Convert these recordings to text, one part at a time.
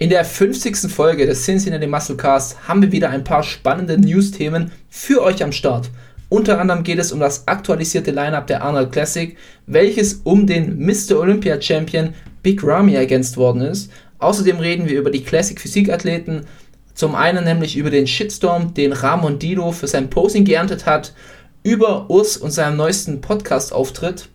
In der 50. Folge des Cincinnati Muscle Cast haben wir wieder ein paar spannende News-Themen für euch am Start. Unter anderem geht es um das aktualisierte Lineup der Arnold Classic, welches um den Mr. Olympia Champion Big Ramy ergänzt worden ist. Außerdem reden wir über die Classic Physikathleten, zum einen nämlich über den Shitstorm, den Ramon Dido für sein Posing geerntet hat, über Urs und seinem neuesten Podcast-Auftritt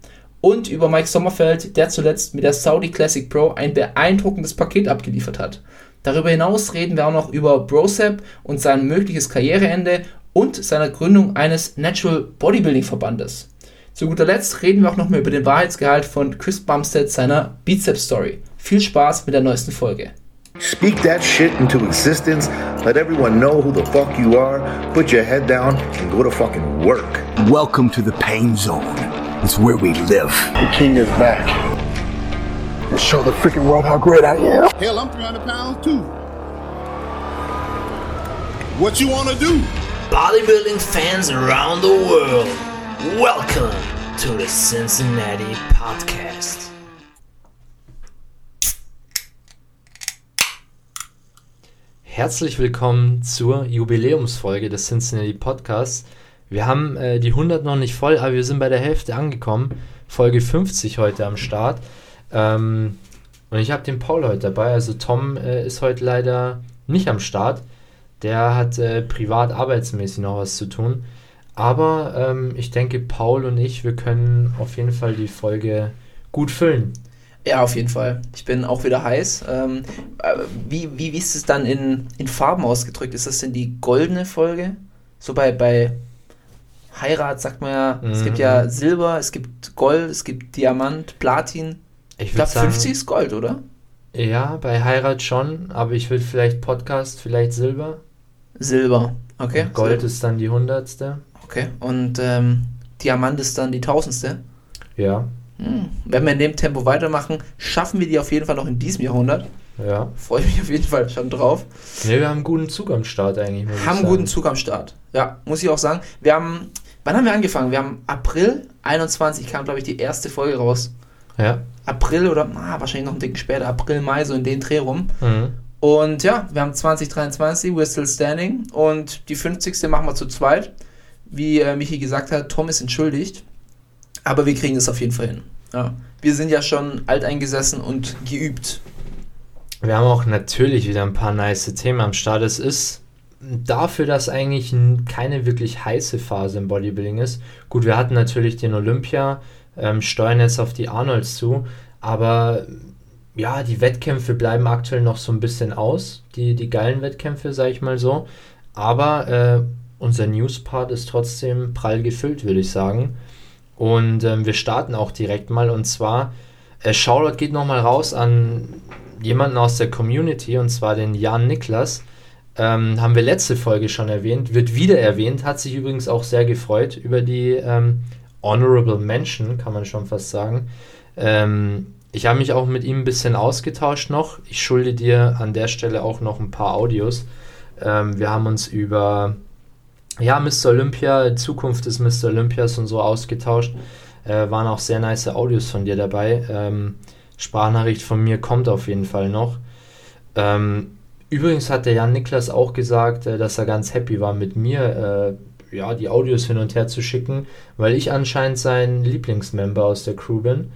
und über Mike Sommerfeld, der zuletzt mit der Saudi Classic Pro ein beeindruckendes Paket abgeliefert hat. Darüber hinaus reden wir auch noch über Brosep und sein mögliches Karriereende und seiner Gründung eines Natural Bodybuilding Verbandes. Zu guter Letzt reden wir auch noch mal über den Wahrheitsgehalt von Chris Bumstead seiner Bizeps Story. Viel Spaß mit der neuesten Folge. Speak that shit into existence. Let everyone know who the fuck you are. Put your head down and go to fucking work. Welcome to the pain zone. It's where we live. The king is back. And show the freaking world how great I am. Hell, I'm 300 pounds too. What you wanna do? Bodybuilding fans around the world, welcome to the Cincinnati Podcast. Herzlich willkommen zur Jubiläumsfolge des Cincinnati Podcasts. Wir haben äh, die 100 noch nicht voll, aber wir sind bei der Hälfte angekommen. Folge 50 heute am Start. Ähm, und ich habe den Paul heute dabei. Also Tom äh, ist heute leider nicht am Start. Der hat äh, privat arbeitsmäßig noch was zu tun. Aber ähm, ich denke, Paul und ich, wir können auf jeden Fall die Folge gut füllen. Ja, auf jeden Fall. Ich bin auch wieder heiß. Ähm, äh, wie, wie, wie ist es dann in, in Farben ausgedrückt? Ist das denn die goldene Folge? So bei, bei Heirat sagt man ja, mhm. es gibt ja mhm. Silber, es gibt Gold, es gibt Diamant, Platin. Ich, ich glaube, 50 ist Gold, oder? Ja, bei Heirat schon, aber ich würde vielleicht Podcast, vielleicht Silber. Silber, okay. Und Gold Silber. ist dann die hundertste. Okay, und ähm, Diamant ist dann die tausendste. Ja. Hm. Wenn wir in dem Tempo weitermachen, schaffen wir die auf jeden Fall noch in diesem Jahrhundert. Ja. Freue ich mich auf jeden Fall schon drauf. Ne, wir haben einen guten Zug am Start eigentlich. Haben einen guten Zug am Start. Ja, muss ich auch sagen. Wir haben, wann haben wir angefangen? Wir haben April 21 kam, glaube ich, die erste Folge raus. Ja. April oder ah, wahrscheinlich noch ein Ticken später, April, Mai, so in den Dreh rum. Mhm. Und ja, wir haben 2023, we're still standing. Und die 50. machen wir zu zweit. Wie äh, Michi gesagt hat, Tom ist entschuldigt. Aber wir kriegen es auf jeden Fall hin. Ja. Wir sind ja schon alteingesessen und geübt. Wir haben auch natürlich wieder ein paar nice Themen am Start. Es ist dafür, dass eigentlich keine wirklich heiße Phase im Bodybuilding ist. Gut, wir hatten natürlich den Olympia, ähm, steuern jetzt auf die Arnolds zu, aber ja, die Wettkämpfe bleiben aktuell noch so ein bisschen aus, die, die geilen Wettkämpfe, sag ich mal so. Aber äh, unser News-Part ist trotzdem prall gefüllt, würde ich sagen. Und ähm, wir starten auch direkt mal. Und zwar, äh, Shoutout geht nochmal raus an jemanden aus der Community, und zwar den Jan Niklas. Ähm, haben wir letzte Folge schon erwähnt, wird wieder erwähnt, hat sich übrigens auch sehr gefreut über die ähm, Honorable Mention, kann man schon fast sagen. Ähm, ich habe mich auch mit ihm ein bisschen ausgetauscht noch. Ich schulde dir an der Stelle auch noch ein paar Audios. Ähm, wir haben uns über ja, Mr. Olympia, Zukunft des Mr. Olympias und so ausgetauscht. Äh, waren auch sehr nice Audios von dir dabei. Ähm, Sprachnachricht von mir kommt auf jeden Fall noch. Ähm, übrigens hat der Jan Niklas auch gesagt, äh, dass er ganz happy war mit mir, äh, ja, die Audios hin und her zu schicken, weil ich anscheinend sein Lieblingsmember aus der Crew bin.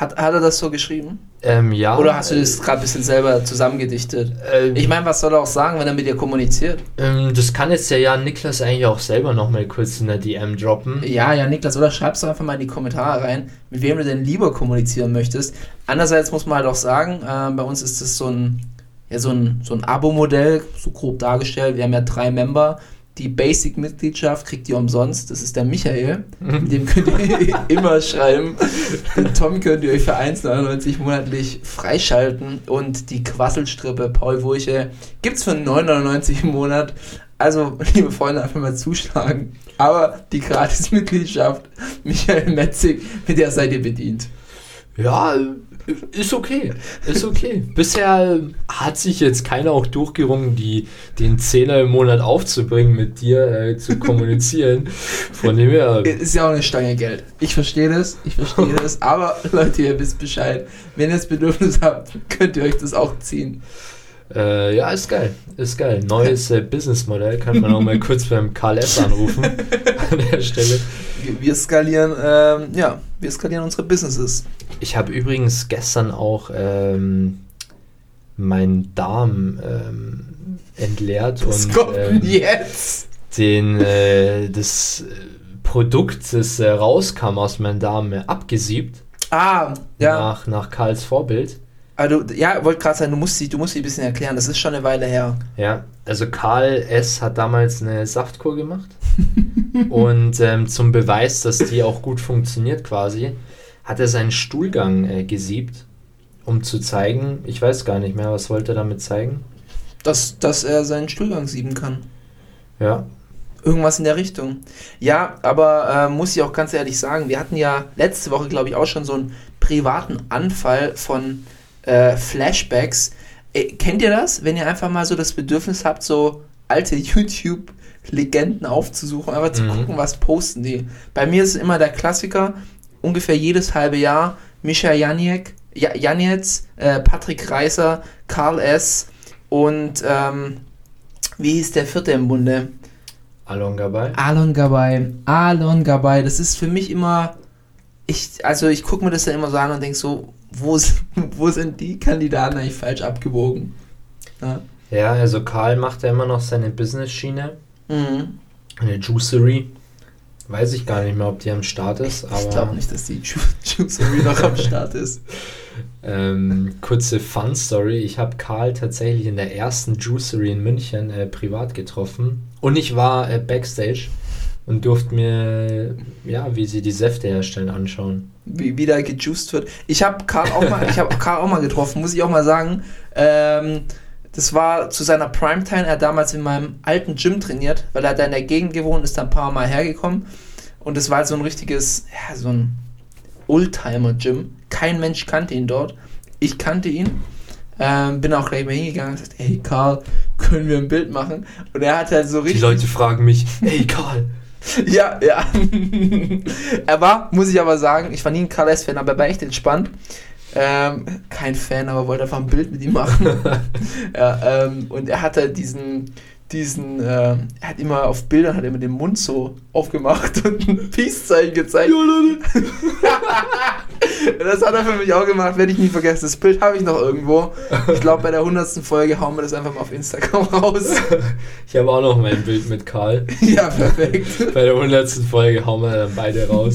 Hat, hat er das so geschrieben? Ähm, ja. Oder hast du das gerade ein bisschen selber zusammengedichtet? Ähm, ich meine, was soll er auch sagen, wenn er mit dir kommuniziert? Ähm, das kann jetzt der Jan Niklas eigentlich auch selber nochmal kurz in der DM droppen. Ja, ja, Niklas, oder schreibst du einfach mal in die Kommentare rein, mit wem du denn lieber kommunizieren möchtest. Andererseits muss man halt auch sagen, äh, bei uns ist das so ein, ja, so ein, so ein Abo-Modell, so grob dargestellt. Wir haben ja drei Member die Basic-Mitgliedschaft kriegt ihr umsonst. Das ist der Michael. Mit dem könnt ihr immer schreiben. Den Tom könnt ihr euch für 1,99 monatlich freischalten. Und die Quasselstrippe Paul Wurche gibt es für 9,99 im Monat. Also, liebe Freunde, einfach mal zuschlagen. Aber die Gratis-Mitgliedschaft, Michael Metzig, mit der seid ihr bedient. Ja, ist okay. Ist okay. Bisher hat sich jetzt keiner auch durchgerungen, die, den Zehner im Monat aufzubringen, mit dir äh, zu kommunizieren. Von dem her. Ist ja auch eine Stange Geld. Ich verstehe das, ich verstehe das. Aber Leute, ihr wisst Bescheid. Wenn ihr das Bedürfnis habt, könnt ihr euch das auch ziehen. Äh, ja, ist geil. Ist geil. Neues äh, Businessmodell. Kann man auch mal kurz beim KLS anrufen. an der Stelle. Wir, wir skalieren, ähm, ja, wir skalieren unsere Businesses. Ich habe übrigens gestern auch ähm, meinen Darm ähm, entleert Was und kommt denn ähm, jetzt? den, äh, das äh, Produkt, das äh, rauskam aus meinem Darm, äh, abgesiebt. Ah, ja. Nach, nach Karls Vorbild. Also, ja, wollte gerade sagen, du musst, sie, du musst sie ein bisschen erklären. Das ist schon eine Weile her. Ja, also Karl S. hat damals eine Saftkur gemacht. und ähm, zum Beweis, dass die auch gut funktioniert quasi, hat er seinen Stuhlgang äh, gesiebt, um zu zeigen, ich weiß gar nicht mehr, was wollte er damit zeigen? Dass, dass er seinen Stuhlgang sieben kann. Ja, Irgendwas in der Richtung. Ja, aber äh, muss ich auch ganz ehrlich sagen, wir hatten ja letzte Woche, glaube ich, auch schon so einen privaten Anfall von äh, Flashbacks. Äh, kennt ihr das? Wenn ihr einfach mal so das Bedürfnis habt, so alte YouTube-Legenden aufzusuchen, einfach zu Mhm. gucken, was posten die. Bei mir ist es immer der Klassiker, ungefähr jedes halbe Jahr, Mischa Janiek, ja, Janetz, äh, Patrick Reiser, Karl S. und ähm, wie hieß der vierte im Bunde? Alon Gabay. Alon Gabay. Alon Gabay. Das ist für mich immer. Ich, also ich gucke mir das dann immer so an und denke so, wo, wo sind die Kandidaten eigentlich falsch abgebogen? Ja. Ja, also Karl macht ja immer noch seine Business-Schiene, Mhm. eine Juicery. Weiß ich gar nicht mehr, ob die am Start ist, aber Ich glaube nicht, dass die Ju- Juicery noch am Start ist. Ähm, kurze Fun-Story. Ich habe Karl tatsächlich in der ersten Juicery in München äh, privat getroffen. Und ich war äh, Backstage und durfte mir, ja, wie sie die Säfte herstellen, anschauen. Wie, wie da gejuiced wird. Ich habe Karl auch mal, ich habe Karl auch mal getroffen, muss ich auch mal sagen. Ähm, das war zu seiner Primetime. Er hat damals in meinem alten Gym trainiert, weil er da in der Gegend gewohnt ist, da ein paar Mal hergekommen. Und es war halt so ein richtiges, ja, so ein Oldtimer-Gym. Kein Mensch kannte ihn dort. Ich kannte ihn. Ähm, bin auch gleich mal hingegangen und gesagt, hey Karl, können wir ein Bild machen? Und er hat halt so Die richtig. Leute fragen mich, hey Karl, Ja, ja. er war, muss ich aber sagen, ich war nie ein Karl S-Fan, aber er war echt entspannt. Ähm, kein Fan, aber wollte einfach ein Bild mit ihm machen. ja, ähm, und er hatte diesen, diesen, äh, er hat immer auf Bildern hat er immer den Mund so aufgemacht und ein Peace-Zeichen gezeigt. Das hat er für mich auch gemacht, werde ich nie vergessen. Das Bild habe ich noch irgendwo. Ich glaube, bei der 100. Folge hauen wir das einfach mal auf Instagram raus. ich habe auch noch mein Bild mit Karl. ja, perfekt. Bei der 100. Folge hauen wir dann beide raus.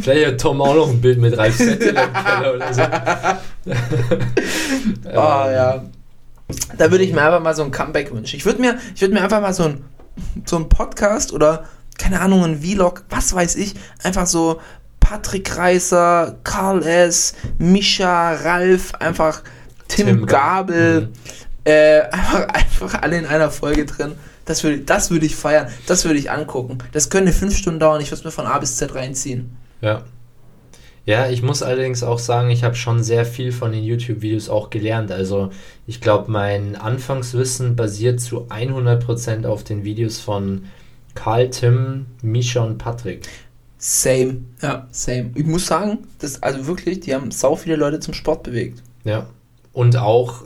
Vielleicht hat Tom auch noch ein Bild mit Ralf Settel oder so. Ah, Ähm, ja. Da würde ich mir einfach mal so ein Comeback wünschen. Ich würde mir, ich würde mir einfach mal so ein, so ein Podcast oder, keine Ahnung, ein Vlog, was weiß ich, einfach so Patrick Reiser, Karl S., Mischa, Ralf, einfach Tim, Tim Gabel, Mhm. äh, einfach, einfach alle in einer Folge drin. Das würde, das würde ich feiern, das würde ich angucken. Das könnte fünf Stunden dauern, ich würde es mir von A bis Z reinziehen. Ja. Ja, ich muss allerdings auch sagen, ich habe schon sehr viel von den YouTube-Videos auch gelernt. Also ich glaube, mein Anfangswissen basiert zu 100% auf den Videos von Karl, Tim, Misha und Patrick. Same, ja, same. Ich muss sagen, das, also wirklich, die haben sau viele Leute zum Sport bewegt. Ja. Und auch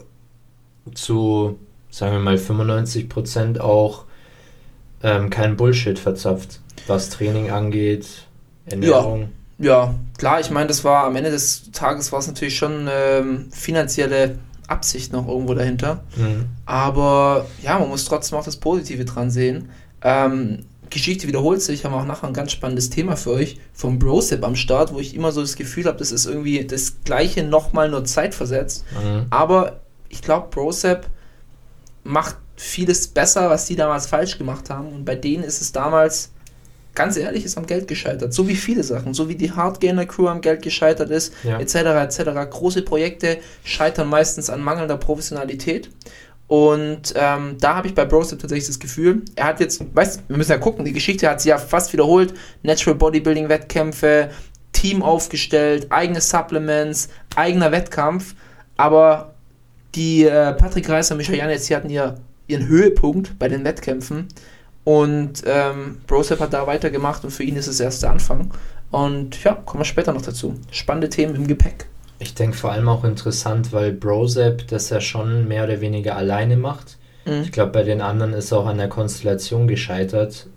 zu, sagen wir mal, 95% auch ähm, kein Bullshit verzapft, was Training angeht, Ernährung. Ja, klar, ich meine, das war am Ende des Tages war es natürlich schon ähm, finanzielle Absicht noch irgendwo dahinter. Mhm. Aber ja, man muss trotzdem auch das Positive dran sehen. Ähm, Geschichte wiederholt sich, haben wir auch nachher ein ganz spannendes Thema für euch vom Brosep am Start, wo ich immer so das Gefühl habe, das ist irgendwie das gleiche nochmal nur zeitversetzt. Mhm. Aber ich glaube, Brosep macht vieles besser, was die damals falsch gemacht haben. Und bei denen ist es damals, ganz ehrlich, ist am Geld gescheitert. So wie viele Sachen. So wie die Hardgainer Crew am Geld gescheitert ist, Ja. etc. etc. Große Projekte scheitern meistens an mangelnder Professionalität. Und ähm, da habe ich bei Brosep tatsächlich das Gefühl, er hat jetzt, weißt wir müssen ja gucken, die Geschichte hat sich ja fast wiederholt. Natural Bodybuilding Wettkämpfe, Team aufgestellt, eigene Supplements, eigener Wettkampf. Aber die äh, Patrick Reiser und Michael Janetz, die hatten ihr, ihren Höhepunkt bei den Wettkämpfen. Und ähm, Brosep hat da weitergemacht und für ihn ist es erst der Anfang. Und ja, kommen wir später noch dazu. Spannende Themen im Gepäck. Ich denke vor allem auch interessant, weil Brosep das ja schon mehr oder weniger alleine macht. Mhm. Ich glaube, bei den anderen ist auch an der Konstellation gescheitert.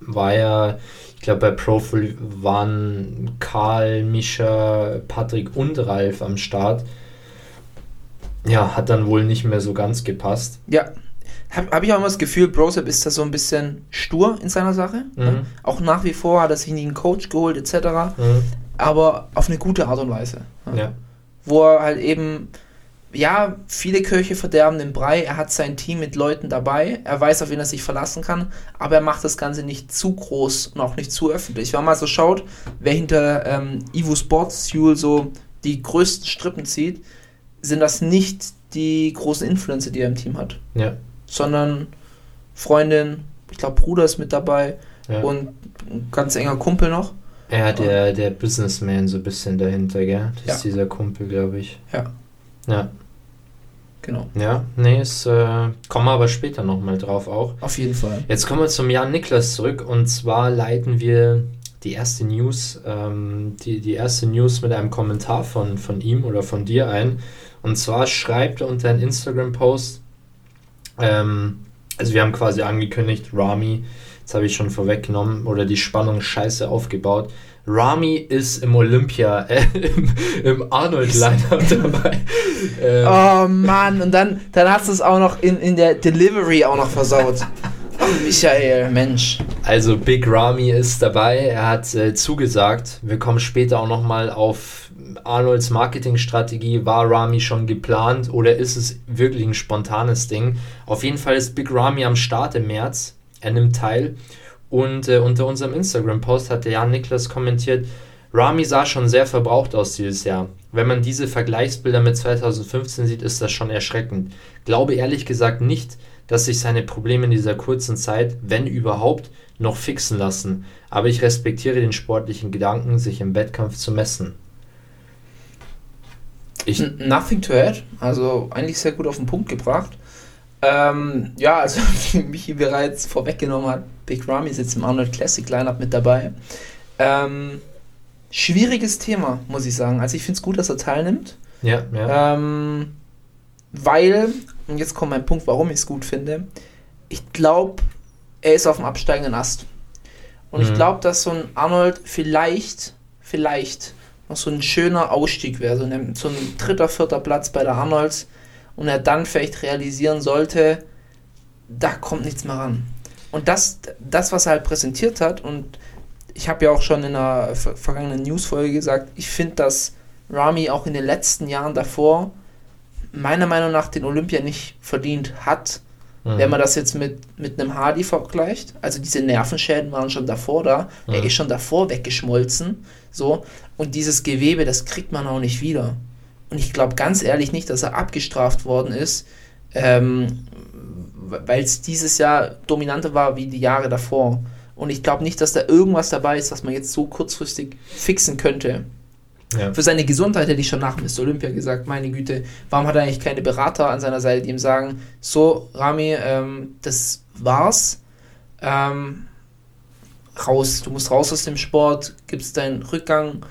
War ja, ich glaube, bei Profil waren Karl, Mischa, Patrick und Ralf am Start. Ja, hat dann wohl nicht mehr so ganz gepasst. Ja. Habe hab ich auch immer das Gefühl, Brosep ist da so ein bisschen stur in seiner Sache. Mhm. Auch nach wie vor hat er sich nie einen Coach geholt, etc. Mhm. Aber auf eine gute Art und Weise. Ja. Wo er halt eben, ja, viele Kirche verderben den Brei. Er hat sein Team mit Leuten dabei. Er weiß, auf wen er sich verlassen kann. Aber er macht das Ganze nicht zu groß und auch nicht zu öffentlich. Wenn man mal so schaut, wer hinter ähm, Evo Sports Fuel so die größten Strippen zieht, sind das nicht die großen Influencer, die er im Team hat. Ja. Sondern Freundin, ich glaube Bruder ist mit dabei ja. und ein ganz enger Kumpel noch. Ja, der, der Businessman so ein bisschen dahinter, gell? Das Ja. ist dieser Kumpel, glaube ich. Ja. Ja. Genau. Ja, nee, es äh, kommen wir aber später nochmal drauf auch. Auf jeden Fall. Jetzt kommen wir zum Jan Niklas zurück und zwar leiten wir die erste News, ähm, die, die erste News mit einem Kommentar von, von ihm oder von dir ein. Und zwar schreibt er unter einen Instagram-Post, ähm, also wir haben quasi angekündigt, Rami, jetzt habe ich schon vorweggenommen, oder die Spannung scheiße aufgebaut. Rami ist im Olympia, äh, im, im Arnold-Line-Up dabei. Ähm, Oh Mann, und dann, dann hast du es auch noch in, in der Delivery auch noch versaut. Oh, Michael, Mensch. Also Big Ramy ist dabei, er hat äh, zugesagt. Wir kommen später auch nochmal auf Arnolds Marketingstrategie. War Ramy schon geplant oder ist es wirklich ein spontanes Ding? Auf jeden Fall ist Big Ramy am Start im März. Er nimmt teil. Und äh, unter unserem Instagram-Post hat der Jan Niklas kommentiert, Rami sah schon sehr verbraucht aus dieses Jahr. Wenn man diese Vergleichsbilder mit 2015 sieht, ist das schon erschreckend. Glaube ehrlich gesagt nicht, dass sich seine Probleme in dieser kurzen Zeit, wenn überhaupt, noch fixen lassen. Aber ich respektiere den sportlichen Gedanken, sich im Wettkampf zu messen. Ich, Nothing to add. Also eigentlich sehr gut auf den Punkt gebracht. Ähm, ja, also wie Michi bereits vorweggenommen hat, Big Ramy sitzt im Arnold Classic Lineup mit dabei. Ähm, schwieriges Thema, muss ich sagen. Also ich finde es gut, dass er teilnimmt. ja, ja. Ähm, weil, und jetzt kommt mein Punkt, warum ich es gut finde, ich glaube, er ist auf dem absteigenden Ast. Und ich Mhm. glaube, dass so ein Arnold vielleicht, vielleicht noch so ein schöner Ausstieg wäre, so ein, so ein dritter, vierter Platz bei der Arnolds und er dann vielleicht realisieren sollte, da kommt nichts mehr ran. Und das, das was er halt präsentiert hat, und ich habe ja auch schon in einer ver vergangenen Newsfolge gesagt, ich finde, dass Rami auch in den letzten Jahren davor meiner Meinung nach den Olympia nicht verdient hat, Mhm. wenn man das jetzt mit, mit einem Hardy vergleicht. Also diese Nervenschäden waren schon davor da. Er Mhm. ist schon davor weggeschmolzen. So. Und dieses Gewebe, das kriegt man auch nicht wieder. Und ich glaube ganz ehrlich nicht, dass er abgestraft worden ist, ähm, weil es dieses Jahr dominanter war wie die Jahre davor. Und ich glaube nicht, dass da irgendwas dabei ist, was man jetzt so kurzfristig fixen könnte. ja. Für seine Gesundheit hätte ich schon nach Mr. Olympia gesagt, meine Güte, warum hat er eigentlich keine Berater an seiner Seite, die ihm sagen, so, Rami, ähm, das war's, ähm, raus, du musst raus aus dem Sport, gibst deinen Rückgang,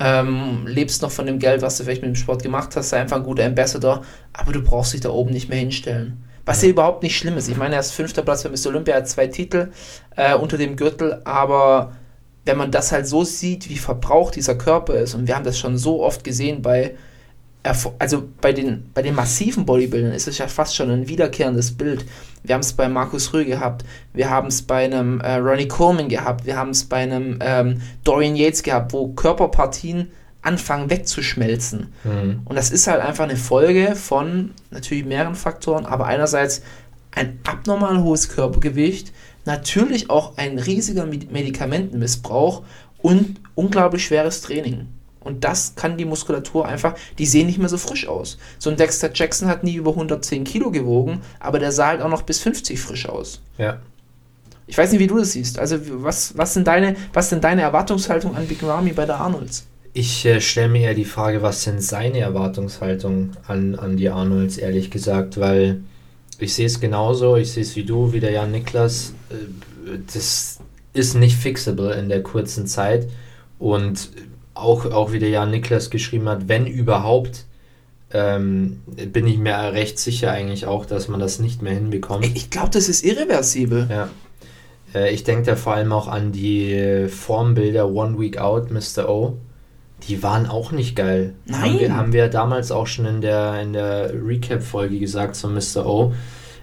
ähm, lebst noch von dem Geld, was du vielleicht mit dem Sport gemacht hast, sei einfach ein guter Ambassador, aber du brauchst dich da oben nicht mehr hinstellen. Was ja überhaupt nicht schlimm ist. Ich meine, er ist fünfter Platz bei Mr. Olympia, hat zwei Titel äh, unter dem Gürtel, aber wenn man das halt so sieht, wie verbraucht dieser Körper ist, und wir haben das schon so oft gesehen bei, also bei den, bei den massiven Bodybuildern ist es ja fast schon ein wiederkehrendes Bild. Wir haben es bei Markus Rühl gehabt, wir haben es bei einem äh, Ronnie Coleman gehabt, wir haben es bei einem ähm, Dorian Yates gehabt, wo Körperpartien anfangen wegzuschmelzen. Mhm. Und das ist halt einfach eine Folge von natürlich mehreren Faktoren, aber einerseits ein abnormal hohes Körpergewicht, natürlich auch ein riesiger Med- Medikamentenmissbrauch und unglaublich schweres Training. Und das kann die Muskulatur einfach, die sehen nicht mehr so frisch aus. So ein Dexter Jackson hat nie über 110 Kilo gewogen, aber der sah halt auch noch bis 50 frisch aus. ja. Ich weiß nicht, wie du das siehst. Also was, was, sind, deine, was sind deine Erwartungshaltung an Big Ramy bei der Arnolds? Ich äh, stelle mir eher die Frage, was denn seine Erwartungshaltung an, an die Arnolds, ehrlich gesagt, weil ich sehe es genauso, ich sehe es wie du, wie der Jan Niklas. Äh, das ist nicht fixable in der kurzen Zeit und auch, auch wie der Jan Niklas geschrieben hat, wenn überhaupt, ähm, bin ich mir recht sicher eigentlich auch, dass man das nicht mehr hinbekommt. Ich glaube, das ist irreversibel. Ja. Äh, ich denke da vor allem auch an die Formbilder One Week Out, Mr. O. Die waren auch nicht geil. Nein. Haben wir, haben wir damals auch schon in der, in der Recap-Folge gesagt zu Mr. O.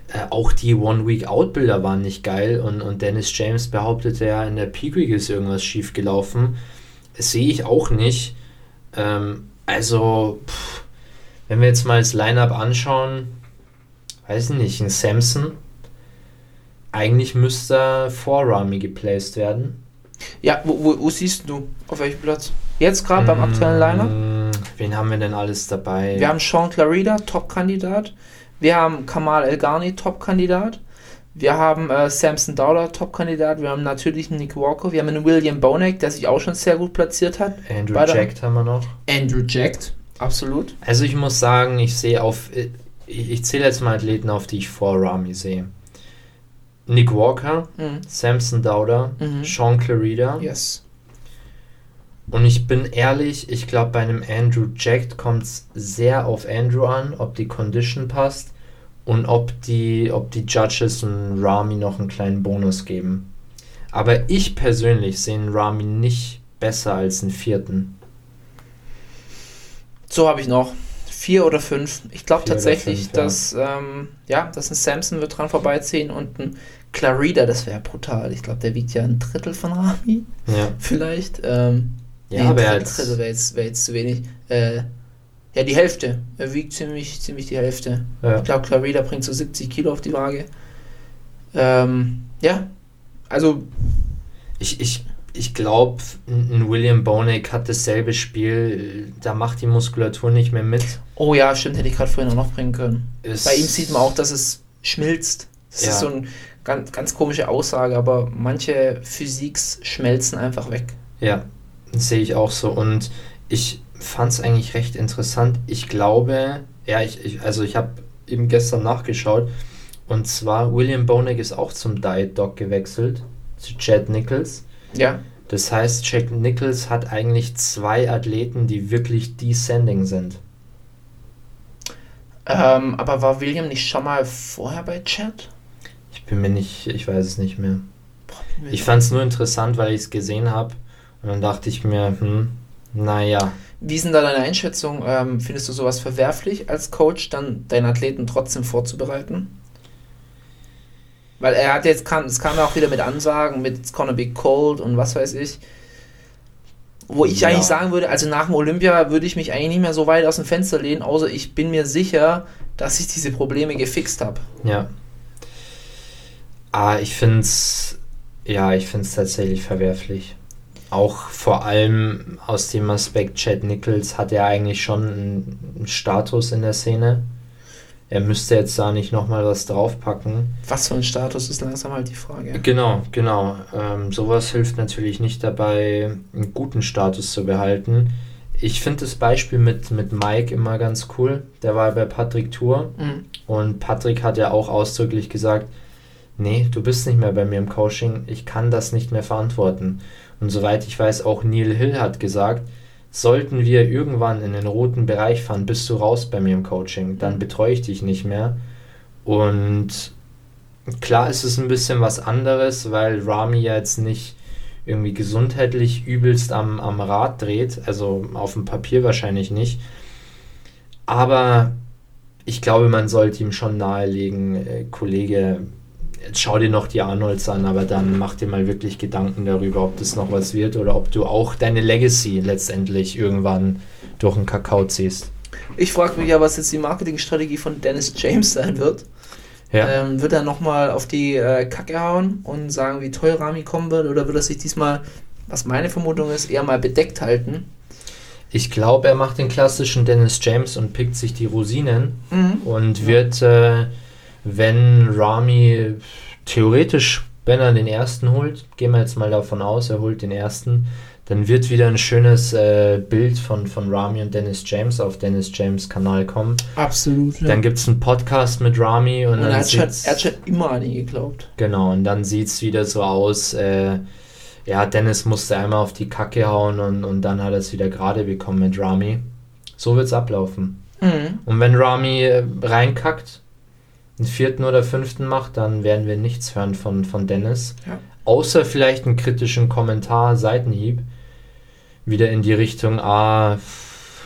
Äh, auch die One Week Out Bilder waren nicht geil und, und Dennis James behauptete ja, in der Peak Week ist irgendwas schief gelaufen. Sehe ich auch nicht. Ähm, also, pff, wenn wir jetzt mal das Lineup anschauen, weiß ich nicht, ein Samson. Eigentlich müsste vor Rami geplaced werden. Ja, wo, wo, wo siehst du? Auf welchem Platz? Jetzt gerade beim aktuellen Lineup? Mm, Wen haben wir denn alles dabei? Wir haben Sean Clarida, Top-Kandidat. Wir haben Kamal El-Ghani, Top-Kandidat. Wir haben äh, Samson Dowler, Top-Kandidat. Wir haben natürlich einen Nick Walker. Wir haben einen William Bonek, der sich auch schon sehr gut platziert hat. Andrew Bei der- Jack haben wir noch. Andrew Jacked, absolut. Also ich muss sagen, ich sehe auf, ich, ich zähle jetzt mal Athleten auf, die ich vor Rami sehe. Nick Walker, Mhm. Samson Dowder, Mhm. Sean Clarida. Yes. Und ich bin ehrlich, ich glaube, bei einem Andrew Jack kommt es sehr auf Andrew an, ob die Condition passt und ob die, ob die Judges und Rami noch einen kleinen Bonus geben. Aber ich persönlich sehe einen Rami nicht besser als einen vierten. So habe ich noch. Vier oder fünf. Ich glaube tatsächlich, fünf, ja. dass, ähm, ja, dass ein Samson wird dran vorbeiziehen und ein Clarida, das wäre brutal. Ich glaube, der wiegt ja ein Drittel von Rami, Ja, vielleicht. Ähm, ja nee, aber ein er Drittel, Drittel wäre jetzt, wär jetzt zu wenig. Äh, ja, die Hälfte. Er wiegt ziemlich, ziemlich die Hälfte. ja. Ich glaube, Clarida bringt so 70 Kilo auf die Waage. Ähm, ja, also Ich, ich, ich glaube, ein William Bonek hat dasselbe Spiel, da macht die Muskulatur nicht mehr mit. Oh ja, stimmt, hätte ich gerade vorhin auch noch bringen können. Es- Bei ihm sieht man auch, dass es schmilzt. Das Ja. ist so eine ganz, ganz komische Aussage, aber manche Physiks schmelzen einfach weg. Ja, sehe ich auch so. Und ich fand es eigentlich recht interessant. Ich glaube, ja, ich, ich also ich habe eben gestern nachgeschaut. Und zwar, William Bonek ist auch zum Diet Dog gewechselt, zu Chad Nichols. Ja, Das heißt, Chad Nichols hat eigentlich zwei Athleten, die wirklich descending sind. ähm, aber war William nicht schon mal vorher bei Chad? Ich bin mir nicht, ich weiß es nicht mehr. Boah, Ich fand es nur interessant, weil ich es gesehen habe. Und dann dachte ich mir, hm, naja. Wie ist denn da deine Einschätzung? Ähm, findest du sowas verwerflich als Coach, dann deinen Athleten trotzdem vorzubereiten? Weil er hat jetzt, kam, es kam ja auch wieder mit Ansagen, mit It's gonna be cold und was weiß ich. Wo ich Ja. eigentlich sagen würde, also nach dem Olympia würde ich mich eigentlich nicht mehr so weit aus dem Fenster lehnen, außer ich bin mir sicher, dass ich diese Probleme gefixt habe. Ja. Ah, ich finde es, ja, ich finde es tatsächlich verwerflich. Auch vor allem aus dem Aspekt, Chad Nichols hat ja eigentlich schon einen, Status in der Szene. Er müsste jetzt da nicht nochmal was draufpacken. Was für ein Status ist langsam halt die Frage. Genau, genau. Ähm, sowas hilft natürlich nicht dabei, einen guten Status zu behalten. Ich finde das Beispiel mit, mit Mike immer ganz cool. Der war bei Patrick Tour Mhm. und Patrick hat ja auch ausdrücklich gesagt, nee, du bist nicht mehr bei mir im Coaching, ich kann das nicht mehr verantworten. Und soweit ich weiß, auch Neil Hill hat gesagt, sollten wir irgendwann in den roten Bereich fahren, bist du raus bei mir im Coaching, dann betreue ich dich nicht mehr. Und klar ist es ein bisschen was anderes, weil Rami ja jetzt nicht irgendwie gesundheitlich übelst am, am Rad dreht, also auf dem Papier wahrscheinlich nicht. Aber ich glaube, man sollte ihm schon nahelegen, äh, Kollege, jetzt schau dir noch die Arnolds an, aber dann mach dir mal wirklich Gedanken darüber, ob das noch was wird oder ob du auch deine Legacy letztendlich irgendwann durch den Kakao ziehst. Ich frage mich ja, was jetzt die Marketingstrategie von Dennis James sein wird. Ja. Ähm, wird er nochmal auf die äh, Kacke hauen und sagen, wie toll Rami kommen wird? Oder wird er sich diesmal, was meine Vermutung ist, eher mal bedeckt halten? Ich glaube, er macht den klassischen Dennis James und pickt sich die Rosinen Mhm. und wird, äh, wenn Rami theoretisch, wenn er den ersten holt, gehen wir jetzt mal davon aus, er holt den ersten, dann wird wieder ein schönes äh, Bild von, von Rami und Dennis James auf Dennis James Kanal kommen. Absolut. Dann gibt es einen Podcast mit Rami und, und er dann hat, schon, er hat schon immer an ihn geglaubt. Genau, und dann sieht es wieder so aus, äh, Ja, Dennis musste einmal auf die Kacke hauen und, und dann hat er es wieder gerade bekommen mit Rami. So wird es ablaufen. Mhm. Und wenn Rami äh, reinkackt, einen vierten oder fünften macht, dann werden wir nichts hören von, von Dennis. Ja. Außer vielleicht einen kritischen Kommentar, Seitenhieb. Wieder in die Richtung, ah,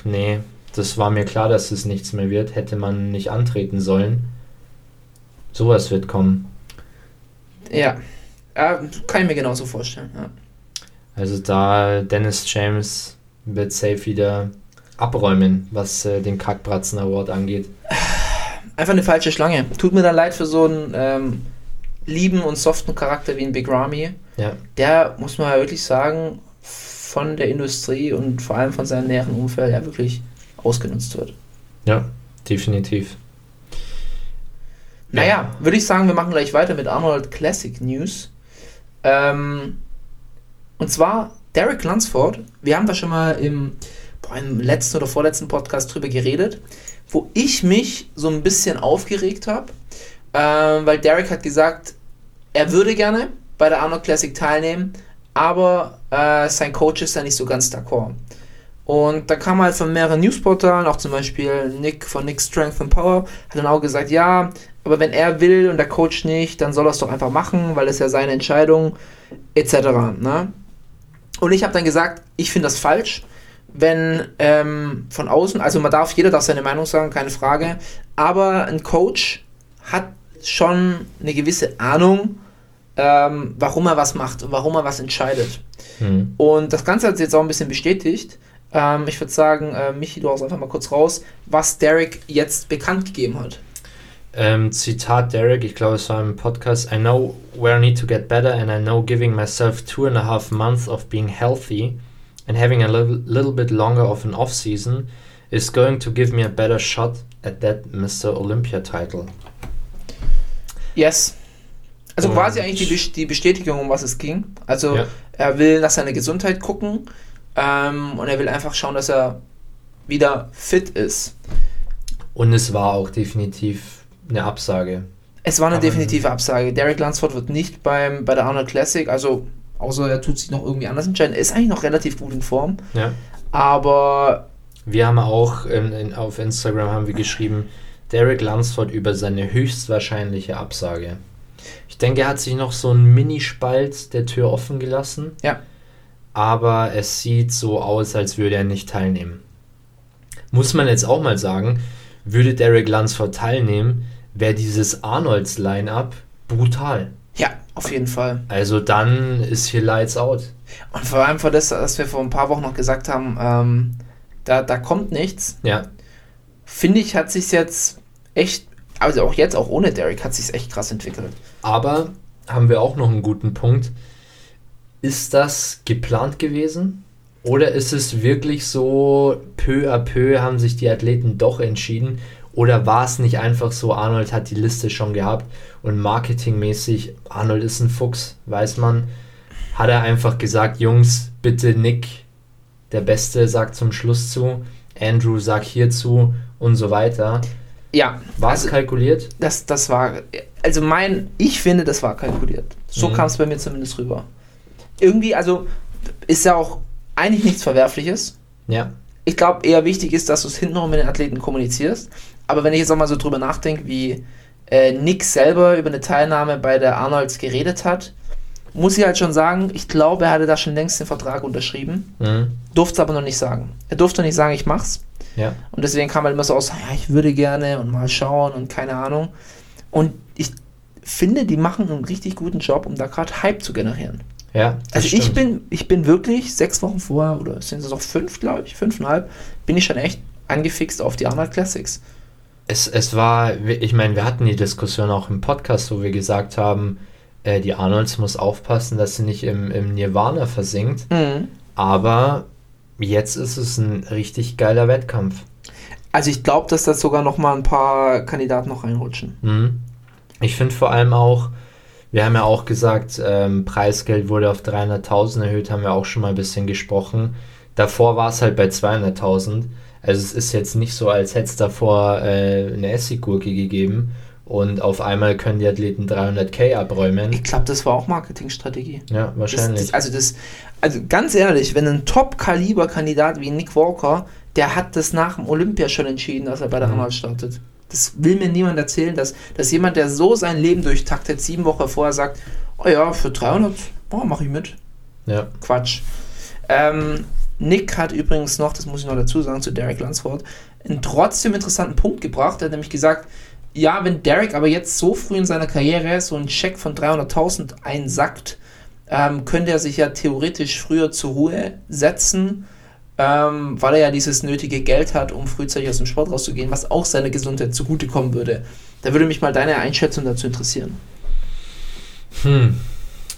nee, das war mir klar, dass es nichts mehr wird. Hätte man nicht antreten sollen. Sowas wird kommen. Ja. ja. Kann ich mir genauso vorstellen. Ja. Also da Dennis James wird safe wieder abräumen, was äh, den Kackbratzen Award angeht. Einfach eine falsche Schlange. Tut mir dann leid für so einen ähm, lieben und soften Charakter wie ein Big Ramy. Ja. Der, muss man ja wirklich sagen, von der Industrie und vor allem von seinem näheren Umfeld ja wirklich ausgenutzt wird. Ja, definitiv. Naja, würde ich sagen, wir machen gleich weiter mit Arnold Classic News. Ähm, und zwar Derek Lunsford. Wir haben da schon mal im, boah, im letzten oder vorletzten Podcast drüber geredet, wo ich mich so ein bisschen aufgeregt habe, ähm, weil Derek hat gesagt, er würde gerne bei der Arnold Classic teilnehmen, aber äh, sein Coach ist da nicht so ganz d'accord. Und da kam halt von mehreren Newsportalen, auch zum Beispiel Nick von Nick Strength and Power, hat dann auch gesagt, ja, aber wenn er will und der Coach nicht, dann soll er es doch einfach machen, weil es ja seine Entscheidung etc. Ne? Und ich habe dann gesagt, ich finde das falsch, wenn ähm, von außen, also man darf, jeder darf seine Meinung sagen, keine Frage, aber ein Coach hat schon eine gewisse Ahnung, ähm, warum er was macht und warum er was entscheidet. Hm. Und das Ganze hat sich jetzt auch ein bisschen bestätigt. Ähm, ich würde sagen, äh, Michi, du haust einfach mal kurz raus, was Derek jetzt bekannt gegeben hat. Ähm, Zitat Derek, ich glaube, es war im Podcast. I know where I need to get better, and I know giving myself two and a half months of being healthy and having a little, little bit longer of an off season is going to give me a better shot at that Mr. Olympia title. Yes. Also Und- quasi eigentlich die, die Bestätigung, um was es ging. Also Ja. er will nach seiner Gesundheit gucken ähm, und er will einfach schauen, dass er wieder fit ist. Und es war auch definitiv eine Absage. Es war eine definitive Absage. Derek Lunsford wird nicht beim, bei der Arnold Classic, also außer er tut sich noch irgendwie anders entscheiden. Er ist eigentlich noch relativ gut in Form, Ja. aber Wir haben auch in, in, auf Instagram haben wir geschrieben, Derek Lunsford über seine höchstwahrscheinliche Absage. Ich denke, er hat sich noch so einen Minispalt der Tür offen gelassen. Ja. Aber es sieht so aus, als würde er nicht teilnehmen. Muss man jetzt auch mal sagen, würde Derek Lunsford teilnehmen, wäre dieses Arnolds Line-Up brutal. Ja, auf jeden Fall. Also dann ist hier Lights Out. Und vor allem für das, was wir vor ein paar Wochen noch gesagt haben, ähm, da, da kommt nichts. Ja, Finde ich, hat sich jetzt echt, also auch jetzt, auch ohne Derek, hat sich echt krass entwickelt. Aber haben wir auch noch einen guten Punkt. Ist das geplant gewesen? Oder ist es wirklich so, peu à peu haben sich die Athleten doch entschieden? Oder war es nicht einfach so, Arnold hat die Liste schon gehabt und marketingmäßig, Arnold ist ein Fuchs, weiß man, hat er einfach gesagt, Jungs, bitte Nick, der Beste, sagt zum Schluss zu, Andrew sagt hierzu und so weiter. Ja, War es also, kalkuliert? das, das war, also mein, ich finde, das war kalkuliert. So Mhm. kam es bei mir zumindest rüber. Irgendwie, also ist ja auch eigentlich nichts Verwerfliches. Ja. Ich glaube, eher wichtig ist, dass du es hintenrum mit den Athleten kommunizierst. Aber wenn ich jetzt auch mal so drüber nachdenke, wie äh, Nick selber über eine Teilnahme bei der Arnolds geredet hat, muss ich halt schon sagen, ich glaube, er hatte da schon längst den Vertrag unterschrieben, Mhm. durfte es aber noch nicht sagen. Er durfte nicht sagen, ich mach's. Ja. Und deswegen kam halt immer so aus, ja, ich würde gerne und mal schauen und keine Ahnung. Und ich finde, die machen einen richtig guten Job, um da gerade Hype zu generieren. Ja, Also ich bin, ich bin wirklich sechs Wochen vorher, oder sind es noch fünf, glaube ich, fünfeinhalb, bin ich schon echt angefixt auf die Arnold Classics. Es, es war, ich meine, wir hatten die Diskussion auch im Podcast, wo wir gesagt haben, äh, die Arnolds muss aufpassen, dass sie nicht im, im Nirvana versinkt. Mhm. Aber jetzt ist es ein richtig geiler Wettkampf. Also ich glaube, dass da sogar noch mal ein paar Kandidaten noch reinrutschen. Mhm. Ich finde vor allem auch, wir haben ja auch gesagt, ähm, Preisgeld wurde auf 300.000 erhöht, haben wir auch schon mal ein bisschen gesprochen. Davor war es halt bei 200.000. Also es ist jetzt nicht so, als hätte es davor äh, eine Essiggurke gegeben. und auf einmal können die Athleten 300k abräumen. Ich glaube, das war auch Marketingstrategie. Ja, Das, wahrscheinlich. das, also das, also ganz ehrlich, wenn ein Top-Kaliber-Kandidat wie Nick Walker, der hat das nach dem Olympia schon entschieden, dass er bei der Mhm. Arnold startet. Das will mir niemand erzählen, dass, dass jemand, der so sein Leben durchtaktet, sieben Wochen vorher sagt, oh ja, für 300, oh, mache ich mit. ja. Quatsch. Ähm, Nick hat übrigens noch, das muss ich noch dazu sagen, zu Derek Lunsford, einen trotzdem interessanten Punkt gebracht. Er hat nämlich gesagt, ja, wenn Derek aber jetzt so früh in seiner Karriere so einen Scheck von 300.000 einsackt, ähm, könnte er sich ja theoretisch früher zur Ruhe setzen, ähm, weil er ja dieses nötige Geld hat, um frühzeitig aus dem Sport rauszugehen, was auch seiner Gesundheit zugutekommen würde. Da würde mich mal deine Einschätzung dazu interessieren. Hm.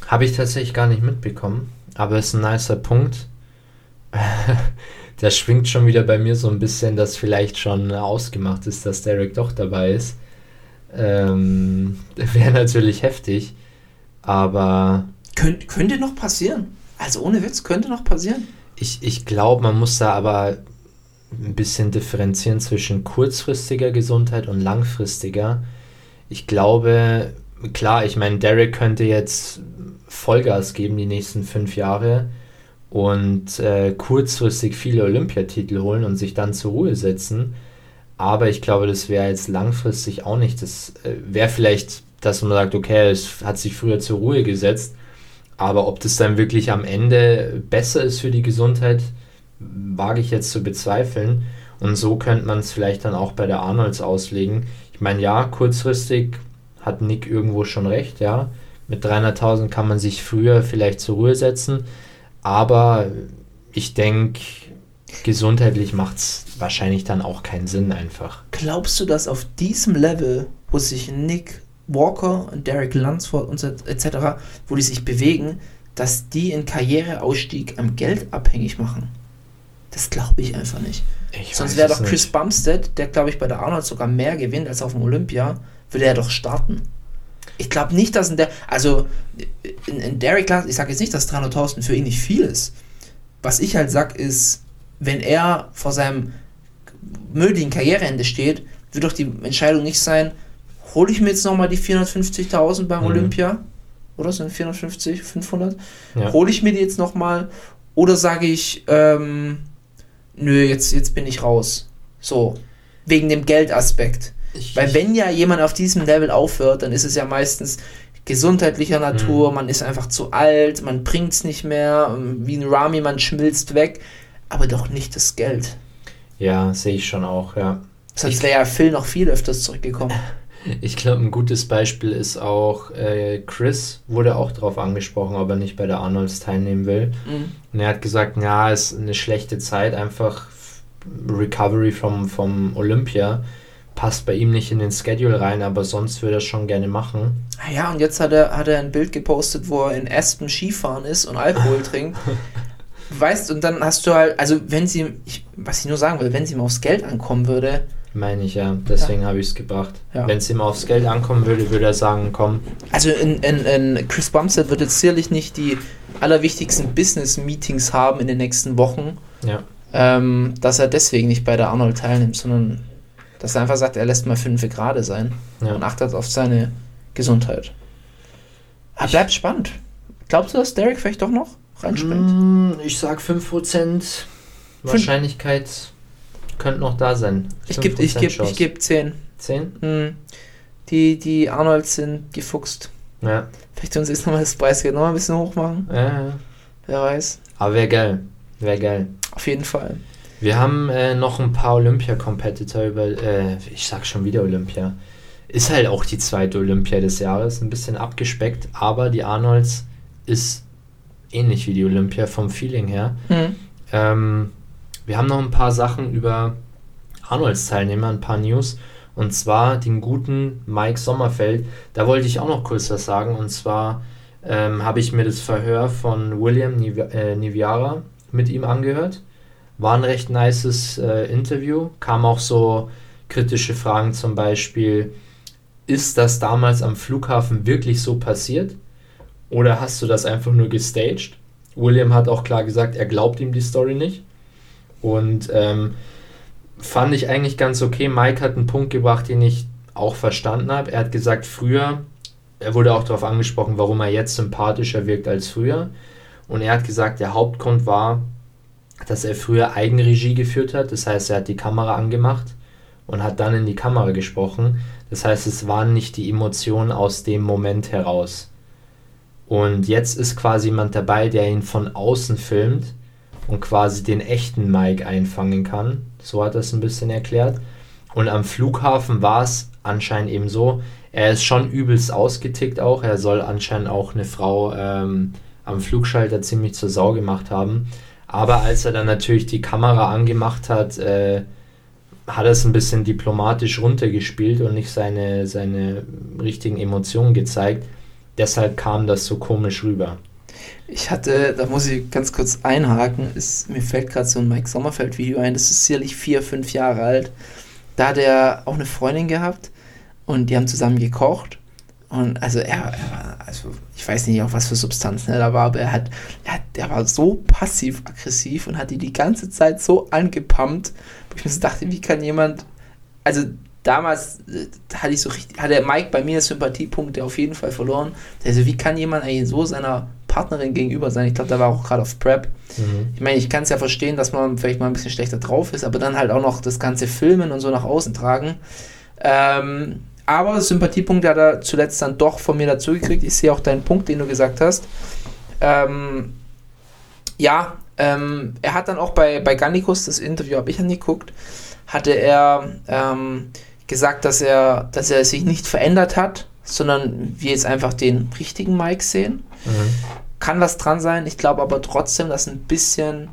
Habe ich tatsächlich gar nicht mitbekommen, aber ist ein nicer Punkt. Der schwingt schon wieder bei mir so ein bisschen, dass vielleicht schon ausgemacht ist, dass Derek doch dabei ist. Ähm, Wäre natürlich heftig, aber Könnt, könnte noch passieren. Also ohne Witz, könnte noch passieren. ich, ich glaube, man muss da aber ein bisschen differenzieren zwischen kurzfristiger Gesundheit und langfristiger. Ich glaube, klar, ich meine, Derek könnte jetzt Vollgas geben die nächsten fünf Jahre und äh, kurzfristig viele Olympiatitel holen und sich dann zur Ruhe setzen. Aber ich glaube, das wäre jetzt langfristig auch nicht. Das äh, wäre vielleicht, dass man sagt, okay, es hat sich früher zur Ruhe gesetzt. Aber ob das dann wirklich am Ende besser ist für die Gesundheit, wage ich jetzt zu bezweifeln. Und so könnte man es vielleicht dann auch bei der Arnolds auslegen. Ich meine, ja, kurzfristig hat Nick irgendwo schon recht, ja. Mit 300.000 kann man sich früher vielleicht zur Ruhe setzen. Aber ich denke, gesundheitlich macht es wahrscheinlich dann auch keinen Sinn einfach. Glaubst du, dass auf diesem Level, wo sich Nick Walker und Derek Lunsford und so etc., wo die sich bewegen, dass die einen Karriereausstieg am Geld abhängig machen? Das glaube ich einfach nicht. Ich Sonst wäre doch Chris nicht. Bumstead, der glaube ich bei der Arnold sogar mehr gewinnt als auf dem Olympia, würde er doch starten. Ich glaube nicht, dass in der, also in, in Derek Lans, ich sage jetzt nicht, dass 300.000 für ihn nicht viel ist. Was ich halt sag ist, wenn er vor seinem möglichen Karriereende steht, wird doch die Entscheidung nicht sein, hole ich mir jetzt nochmal die 450.000 beim Mhm. Olympia? Oder sind 450, 500? Ja. Hole ich mir die jetzt nochmal? Oder sage ich, ähm, nö, jetzt, jetzt bin ich raus. So, wegen dem Geldaspekt. Ich- Weil wenn ja jemand auf diesem Level aufhört, dann ist es ja meistens gesundheitlicher Natur, Mhm. man ist einfach zu alt, man bringt es nicht mehr, wie ein Rami, man schmilzt weg, aber doch nicht das Geld. Ja, sehe ich schon auch, ja. Sonst wäre ja Phil noch viel öfters zurückgekommen. Ich glaube, ein gutes Beispiel ist auch, äh, Chris wurde auch darauf angesprochen, ob er nicht bei der Arnolds teilnehmen will. Mhm. Und er hat gesagt, ja, ist eine schlechte Zeit, einfach Recovery vom, vom Olympia. Passt bei ihm nicht in den Schedule rein, aber sonst würde er es schon gerne machen. Ah Ja, und jetzt hat er, hat er ein Bild gepostet, wo er in Aspen Skifahren ist und Alkohol trinkt. Weißt, und dann hast du halt, also wenn sie, ich, was ich nur sagen will, wenn sie ihm aufs Geld ankommen würde, Meine ich ja, deswegen habe ich es gebracht. Ja. Wenn es ihm aufs Geld ankommen würde, würde er sagen, komm, also in, in, in Chris Bumstead wird jetzt sicherlich nicht die allerwichtigsten Business-Meetings haben in den nächsten Wochen, ja. ähm, dass er deswegen nicht bei der Arnold teilnimmt, sondern dass er einfach sagt, er lässt mal fünf gerade sein Ja. und achtet auf seine Gesundheit. Aber bleibt spannend. Glaubst du, dass Derek vielleicht doch noch reinspringt? Mm, Ich sag 5%. Wahrscheinlichkeit könnte noch da sein. Ich gebe ich 5% geb, Chance. ich geb 10. 10? Hm. Die, die Arnolds sind gefuchst. Ja. Vielleicht tun sie jetzt nochmal das Preisgeld nochmal ein bisschen hoch machen. ja. ja. Wer weiß. Aber wäre geil. Wäre geil. Auf jeden Fall. Wir haben äh, noch ein paar Olympia-Competitor über, äh, ich sag schon wieder Olympia. Ist halt auch die zweite Olympia des Jahres, ein bisschen abgespeckt, aber die Arnolds ist ähnlich wie die Olympia vom Feeling her. Hm. Ähm, wir haben noch ein paar Sachen über Arnolds Teilnehmer, ein paar News. Und zwar den guten Mike Sommerfeld. Da wollte ich auch noch kurz was sagen. Und zwar ähm, habe ich mir das Verhör von William Niv äh, Niviara mit ihm angehört. War ein recht nices äh, Interview. Kam auch so kritische Fragen zum Beispiel, ist das damals am Flughafen wirklich so passiert? Oder hast du das einfach nur gestaged? William hat auch klar gesagt, er glaubt ihm die Story nicht. Und ähm, fand ich eigentlich ganz okay. Mike hat einen Punkt gebracht, den ich auch verstanden habe. Er hat gesagt, früher, er wurde auch darauf angesprochen, warum er jetzt sympathischer wirkt als früher. Und er hat gesagt, der Hauptgrund war, dass er früher Eigenregie geführt hat. Das heißt, er hat die Kamera angemacht und hat dann in die Kamera gesprochen. Das heißt, es waren nicht die Emotionen aus dem Moment heraus. Und jetzt ist quasi jemand dabei, der ihn von außen filmt und quasi den echten Mike einfangen kann. So hat er es ein bisschen erklärt. Und am Flughafen war es anscheinend eben so, er ist schon übelst ausgetickt auch. Er soll anscheinend auch eine Frau ähm, am Flugschalter ziemlich zur Sau gemacht haben. Aber als er dann natürlich die Kamera angemacht hat, äh, hat er es ein bisschen diplomatisch runtergespielt und nicht seine, seine richtigen Emotionen gezeigt. Deshalb kam das so komisch rüber. Ich hatte, da muss ich ganz kurz einhaken, ist, mir fällt gerade so ein Mike Sommerfeld-Video ein, das ist sicherlich vier, fünf Jahre alt. Da hat er auch eine Freundin gehabt und die haben zusammen gekocht. Und also er, er also ich weiß nicht, auf was für Substanzen er da war, aber er hat, er, hat, er war so passiv-aggressiv und hat die die ganze Zeit so angepumpt, wo ich mir so dachte, wie kann jemand, also damals äh, hatte ich so richtig, hat der Mike bei mir Sympathiepunkte auf jeden Fall verloren. Also wie kann jemand eigentlich so seiner Partnerin gegenüber sein? Ich glaube, da war auch gerade auf Prep. Mhm. Ich meine, ich kann es ja verstehen, dass man vielleicht mal ein bisschen schlechter drauf ist, aber dann halt auch noch das ganze Filmen und so nach außen tragen. Ähm, aber Sympathiepunkte hat er zuletzt dann doch von mir dazu gekriegt. Ich sehe auch deinen Punkt, den du gesagt hast. Ähm, ja, ähm, er hat dann auch bei, bei Gannikus, das Interview habe ich angeguckt, hatte er ähm, gesagt, dass er, dass er sich nicht verändert hat, sondern wir jetzt einfach den richtigen Mike sehen. Mhm. Kann was dran sein. Ich glaube aber trotzdem, dass ein bisschen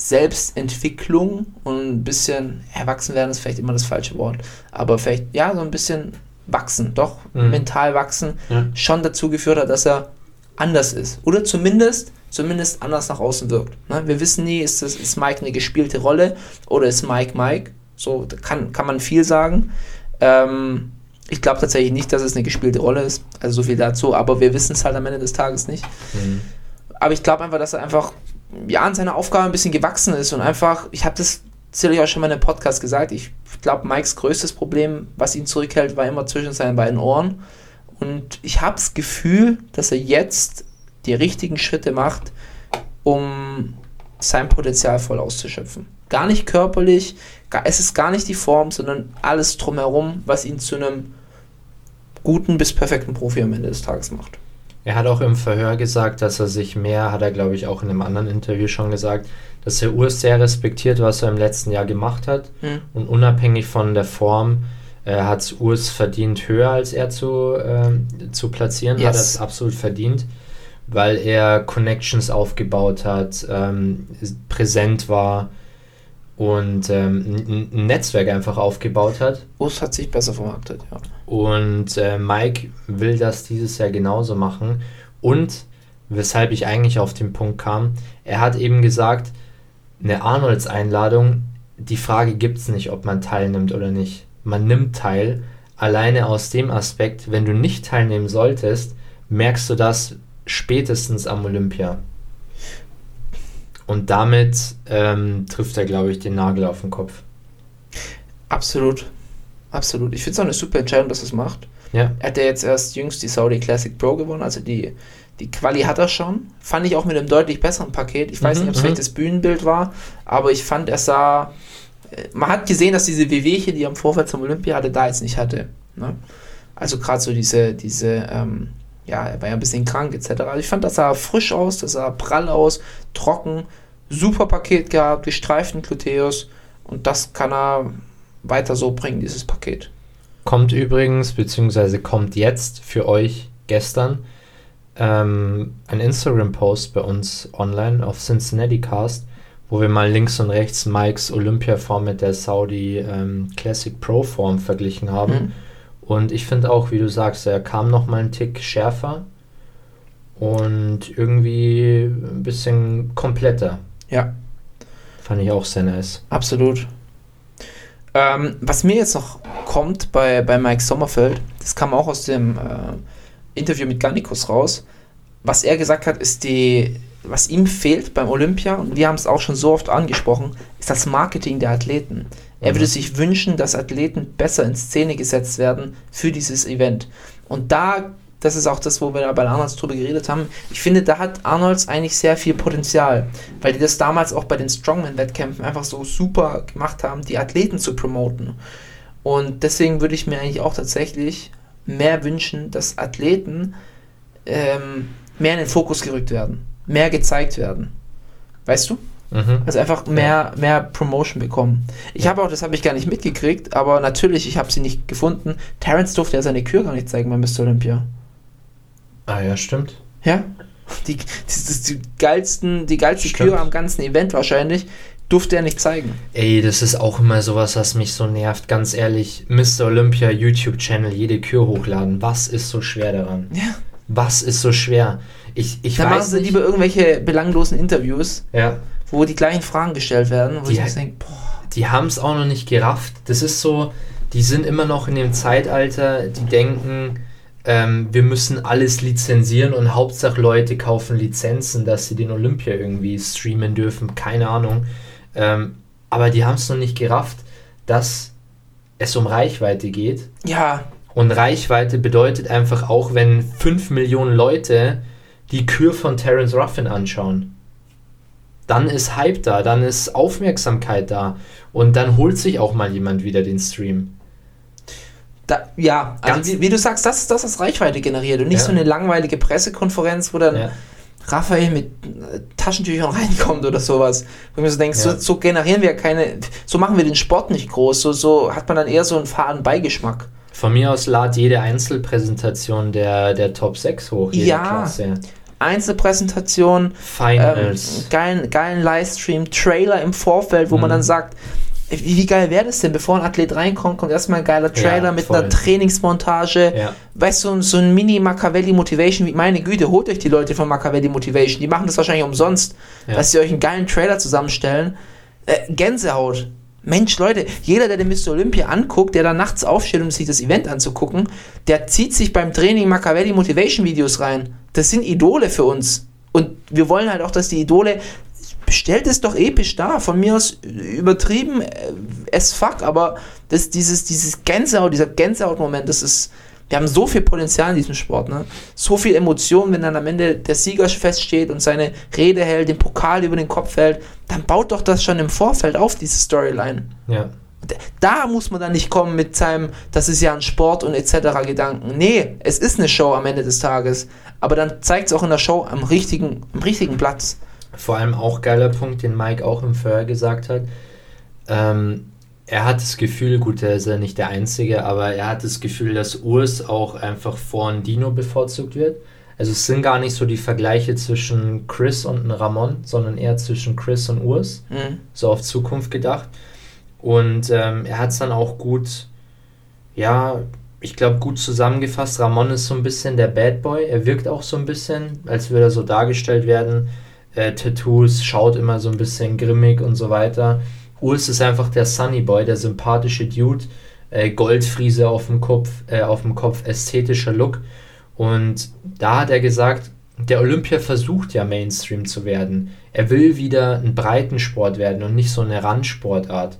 Selbstentwicklung und ein bisschen erwachsen werden ist vielleicht immer das falsche Wort, aber vielleicht ja so ein bisschen wachsen, doch mhm. mental wachsen, ja. schon dazu geführt hat, dass er anders ist oder zumindest zumindest anders nach außen wirkt. Ne? Wir wissen nie, ist, das, ist Mike eine gespielte Rolle oder ist Mike Mike? So kann, kann man viel sagen. Ähm, ich glaube tatsächlich nicht, dass es eine gespielte Rolle ist. Also so viel dazu, aber wir wissen es halt am Ende des Tages nicht. Mhm. Aber ich glaube einfach, dass er einfach ja, an seiner Aufgabe ein bisschen gewachsen ist und einfach, ich habe das sicherlich auch schon mal in einem Podcast gesagt, ich glaube, Mikes größtes Problem, was ihn zurückhält, war immer zwischen seinen beiden Ohren. Und ich habe das Gefühl, dass er jetzt die richtigen Schritte macht, um sein Potenzial voll auszuschöpfen. Gar nicht körperlich, es ist gar nicht die Form, sondern alles drumherum, was ihn zu einem guten bis perfekten Profi am Ende des Tages macht. Er hat auch im Verhör gesagt, dass er sich mehr, hat er glaube ich auch in einem anderen Interview schon gesagt, dass er Urs sehr respektiert, was er im letzten Jahr gemacht hat. Mhm. Und unabhängig von der Form äh, hat es Urs verdient, höher als er zu, äh, zu platzieren, yes. hat er es absolut verdient, weil er Connections aufgebaut hat, ähm, präsent war und ähm, ein Netzwerk einfach aufgebaut hat. Urs hat sich besser vermarktet, ja. Und äh, Mike will das dieses Jahr genauso machen. Und weshalb ich eigentlich auf den Punkt kam, er hat eben gesagt, eine Arnolds-Einladung, die Frage gibt es nicht, ob man teilnimmt oder nicht. Man nimmt teil, alleine aus dem Aspekt, wenn du nicht teilnehmen solltest, merkst du das spätestens am Olympia. Und damit ähm, trifft er, glaube ich, den Nagel auf den Kopf. Absolut. Absolut. Ich finde es auch eine super Entscheidung, dass er es macht. Ja. Er hat ja jetzt erst jüngst die Saudi Classic Pro gewonnen, also die, die Quali hat er schon. Fand ich auch mit einem deutlich besseren Paket. Ich weiß mhm, nicht, ob es vielleicht das Bühnenbild war, aber ich fand, er sah. Äh, man hat gesehen, dass diese Wehwehchen, die er im Vorfeld zum Olympia hatte, da jetzt nicht hatte. Ne? Also gerade so diese, diese ähm, ja, er war ja ein bisschen krank etc. Also ich fand, das sah frisch aus, das sah prall aus, trocken, super Paket gehabt, gestreiften Gluteus und das kann er weiter so bringen, dieses Paket. Kommt übrigens, beziehungsweise kommt jetzt für euch gestern ähm, ein Instagram-Post bei uns online auf Cincinnati Cast, wo wir mal links und rechts Mikes Olympia-Form mit der Saudi ähm, Classic Pro Form verglichen haben. Mhm und ich finde auch, wie du sagst, er kam noch mal einen Tick schärfer und irgendwie ein bisschen kompletter. Ja. Fand ich auch sehr nice. Absolut. Ähm, was mir jetzt noch kommt bei, bei Mike Sommerfeld, das kam auch aus dem äh, Interview mit Gannikus raus. Was er gesagt hat, ist die, was ihm fehlt beim Olympia, und wir haben es auch schon so oft angesprochen, ist das Marketing der Athleten. Er würde sich wünschen, dass Athleten besser in Szene gesetzt werden für dieses Event. Und da, das ist auch das, wo wir da bei Arnolds drüber geredet haben, ich finde, da hat Arnolds eigentlich sehr viel Potenzial, weil die das damals auch bei den Strongman-Wettkämpfen einfach so super gemacht haben, die Athleten zu promoten. Und deswegen würde ich mir eigentlich auch tatsächlich mehr wünschen, dass Athleten ähm, mehr in den Fokus gerückt werden, mehr gezeigt werden. Weißt du? Mhm. Also einfach mehr, mehr Promotion bekommen. Ich habe auch, das habe ich gar nicht mitgekriegt, aber natürlich, ich habe sie nicht gefunden. Terrence durfte ja seine Kür gar nicht zeigen bei Mr. Olympia. Ah ja, stimmt. Ja? Die, das ist die geilsten, die geilste Stimmt. Kür am ganzen Event wahrscheinlich, durfte er nicht zeigen. Ey, das ist auch immer sowas, was mich so nervt. Ganz ehrlich, Mr. Olympia YouTube-Channel, jede Kür hochladen. Was ist so schwer daran? Ja. Was ist so schwer? Ich, ich Dann machen weiß sie nicht. lieber irgendwelche belanglosen Interviews, Ja. wo die gleichen Fragen gestellt werden, wo Die- ich denke, boah, die haben es auch noch nicht gerafft. Das ist so, die sind immer noch in dem Zeitalter, die denken, ähm, wir müssen alles lizenzieren und Hauptsache Leute kaufen Lizenzen, dass sie den Olympia irgendwie streamen dürfen, keine Ahnung. Ähm, aber die haben es noch nicht gerafft, dass es um Reichweite geht. ja, Und Reichweite bedeutet einfach auch, wenn 5 Millionen Leute die Kür von Terence Ruffin anschauen, dann ist Hype da, dann ist Aufmerksamkeit da und dann holt sich auch mal jemand wieder den Stream. Da, ja, also wie, wie du sagst, das ist das, was Reichweite generiert und nicht Ja. so eine langweilige Pressekonferenz, wo dann Ja. Raphael mit äh, Taschentüchern reinkommt oder sowas. Wo ich mir so denke, Ja. so, so generieren wir keine, so machen wir den Sport nicht groß, so, so hat man dann eher so einen faden Beigeschmack. Von mir aus lad jede Einzelpräsentation der, der Top 6 hoch, jede Ja. Klasse. Einzelpräsentation, ähm, Finals. geilen, geilen Livestream, Trailer im Vorfeld, wo man Mhm. dann sagt, wie, wie geil wäre das denn, bevor ein Athlet reinkommt, kommt erstmal ein geiler Trailer Ja, mit voll. einer Trainingsmontage. Ja. Weißt du, so ein Mini-Machiavelli Motivation, wie meine Güte, holt euch die Leute von Machiavelli Motivation, die machen das wahrscheinlich umsonst, Ja. dass sie euch einen geilen Trailer zusammenstellen. Äh, Gänsehaut. Mensch, Leute, jeder, der den Mr. Olympia anguckt, der da nachts aufsteht, um sich das Event anzugucken, der zieht sich beim Training Machiavelli Motivation Videos rein. Das sind Idole für uns. Und wir wollen halt auch, dass die Idole stellt es doch episch dar. Von mir aus übertrieben äh, as fuck, aber das, dieses, dieses Gänsehaut, dieser Gänsehaut-Moment, das ist. Wir haben so viel Potenzial in diesem Sport, ne? So viel Emotion, wenn dann am Ende der Sieger feststeht und seine Rede hält, den Pokal über den Kopf hält, dann baut doch das schon im Vorfeld auf, diese Storyline. ja. Da muss man dann nicht kommen mit seinem, das ist ja ein Sport und etc. Gedanken. Nee, es ist eine Show am Ende des Tages. Aber dann zeigt es auch in der Show am richtigen, am richtigen Platz. Vor allem auch geiler Punkt, den Mike auch im Vorher gesagt hat. Ähm, er hat das Gefühl, gut, er ist ja nicht der Einzige, aber er hat das Gefühl, dass Urs auch einfach vor ein Dino bevorzugt wird. Also es sind gar nicht so die Vergleiche zwischen Chris und Ramon, sondern eher zwischen Chris und Urs, Mhm. so auf Zukunft gedacht. Und ähm, er hat es dann auch gut, ja, ich glaube, gut zusammengefasst. Ramon ist so ein bisschen der Bad Boy. Er wirkt auch so ein bisschen, als würde er so dargestellt werden. Äh, Tattoos, schaut immer so ein bisschen grimmig und so weiter. Urs ist einfach der Sunny Boy, der sympathische Dude. Äh, Goldfriese auf dem Kopf, äh, auf dem Kopf, ästhetischer Look. Und da hat er gesagt, der Olympia versucht ja Mainstream zu werden. Er will wieder ein Breitensport werden und nicht so eine Randsportart.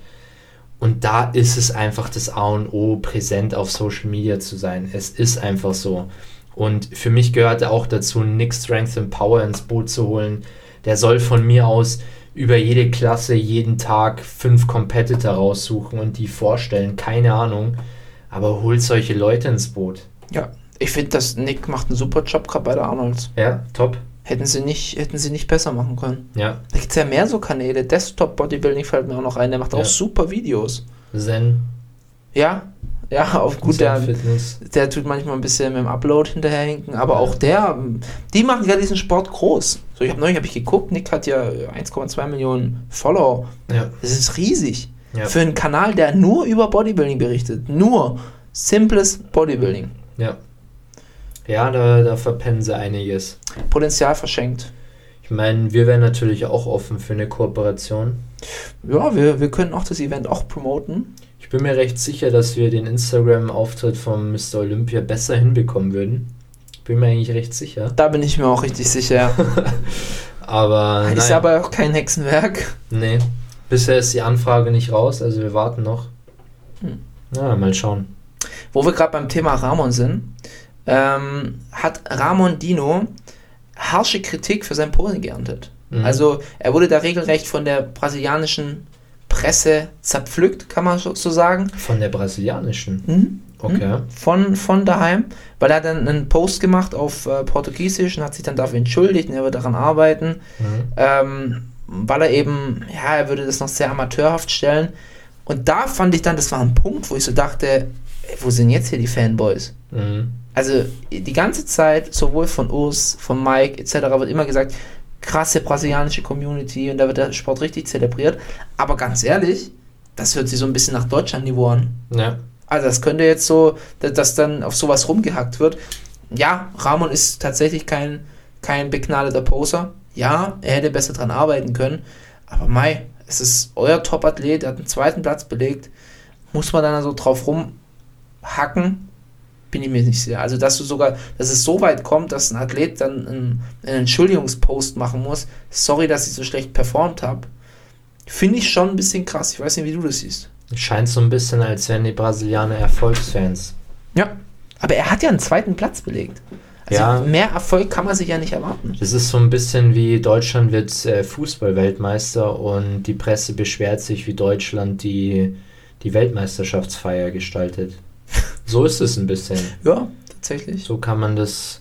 Und da ist es einfach das A und O, präsent auf Social Media zu sein. Es ist einfach so. Und für mich gehörte auch dazu, Nick Strength and Power ins Boot zu holen. Der soll von mir aus über jede Klasse jeden Tag fünf Competitor raussuchen und die vorstellen. Keine Ahnung. Aber holt solche Leute ins Boot. Ja, ich finde, dass Nick macht einen super Job gerade bei der Arnolds. Ja, top. Hätten sie nicht, hätten sie nicht besser machen können. Ja, Da gibt es ja mehr so Kanäle. Desktop Bodybuilding fällt mir auch noch ein, der macht Ja. auch super Videos. Zen. Ja, ja, auf gut, der, Fitness. der tut manchmal ein bisschen mit dem Upload hinterherhinken, aber auch der, die machen ja diesen Sport groß. So, ich habe neulich hab ich geguckt, Nick hat ja 1,2 Millionen Follower. Ja, Das ist riesig. Ja. Für einen Kanal, der nur über Bodybuilding berichtet. Nur simples Bodybuilding. ja. Ja, da, da verpennen sie einiges. Potenzial verschenkt. Ich meine, wir wären natürlich auch offen für eine Kooperation. Ja, wir, wir können auch das Event auch promoten. Bin mir recht sicher, dass wir den Instagram-Auftritt von Mr. Olympia besser hinbekommen würden. Bin mir eigentlich recht sicher. Da bin ich mir auch richtig sicher. Aber Ist naja, aber auch kein Hexenwerk. nee, bisher ist die Anfrage nicht raus, also wir warten noch. Hm. Na, mal schauen. Wo wir gerade beim Thema Ramon sind, ähm, hat Ramon Dino harsche Kritik für sein Posing geerntet. Mhm. Also er wurde da regelrecht von der brasilianischen Presse zerpflückt, kann man so sagen. Von der brasilianischen. Mhm. Okay. Von, von daheim, weil er hat dann einen Post gemacht auf äh, Portugiesisch und hat sich dann dafür entschuldigt und er wird daran arbeiten, Mhm. ähm, weil er eben, ja, er würde das noch sehr amateurhaft stellen. Und da fand ich dann, das war ein Punkt, wo ich so dachte, ey, wo sind jetzt hier die Fanboys? Mhm. Also die ganze Zeit, sowohl von Urs, von Mike etc., wird immer gesagt, krasse brasilianische Community und da wird der Sport richtig zelebriert. Aber ganz ehrlich, das hört sich so ein bisschen nach Deutschland-Niveau an. Ja. Also das könnte jetzt so, dass, dann auf sowas rumgehackt wird. Ja, Ramon ist tatsächlich kein, kein begnadeter Poser. Ja, er hätte besser dran arbeiten können. Aber Mai, es ist euer Top-Athlet, er hat einen zweiten Platz belegt. Muss man dann so drauf rumhacken? Bin ich mir nicht sicher. Also, dass du sogar, dass es so weit kommt, dass ein Athlet dann einen, einen Entschuldigungspost machen muss. Sorry, dass ich so schlecht performt habe. Finde ich schon ein bisschen krass. Ich weiß nicht, wie du das siehst. Scheint so ein bisschen, als wären die Brasilianer Erfolgsfans. Ja. Aber er hat ja einen zweiten Platz belegt. Also Ja. mehr Erfolg kann man sich ja nicht erwarten. Das ist so ein bisschen wie Deutschland wird äh, Fußball-Weltmeister und die Presse beschwert sich, wie Deutschland die, die Weltmeisterschaftsfeier gestaltet. So ist es ein bisschen. Ja, tatsächlich. So kann man das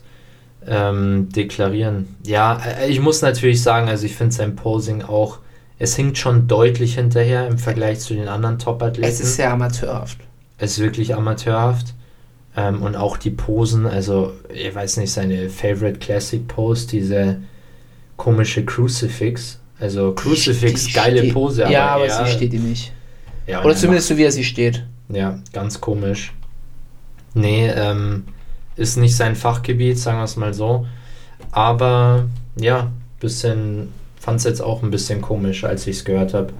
ähm, deklarieren. Ja, äh, ich muss natürlich sagen, also ich finde sein Posing auch, es hinkt schon deutlich hinterher im Vergleich zu den anderen Top-Athleten. Es ist sehr amateurhaft. Es ist wirklich amateurhaft. Ähm, und auch die Posen, also ich weiß nicht, seine Favorite Classic Pose, diese komische Crucifix. Also Crucifix, Die geile steht- Pose, ja, aber ja, sie steht ihm nicht. Ja, Oder er zumindest so, wie er sie steht. macht- Ja, ganz komisch. Nee, ähm, ist nicht sein Fachgebiet, sagen wir es mal so. Aber ja, bisschen, fand es jetzt auch ein bisschen komisch, als ich es gehört habe.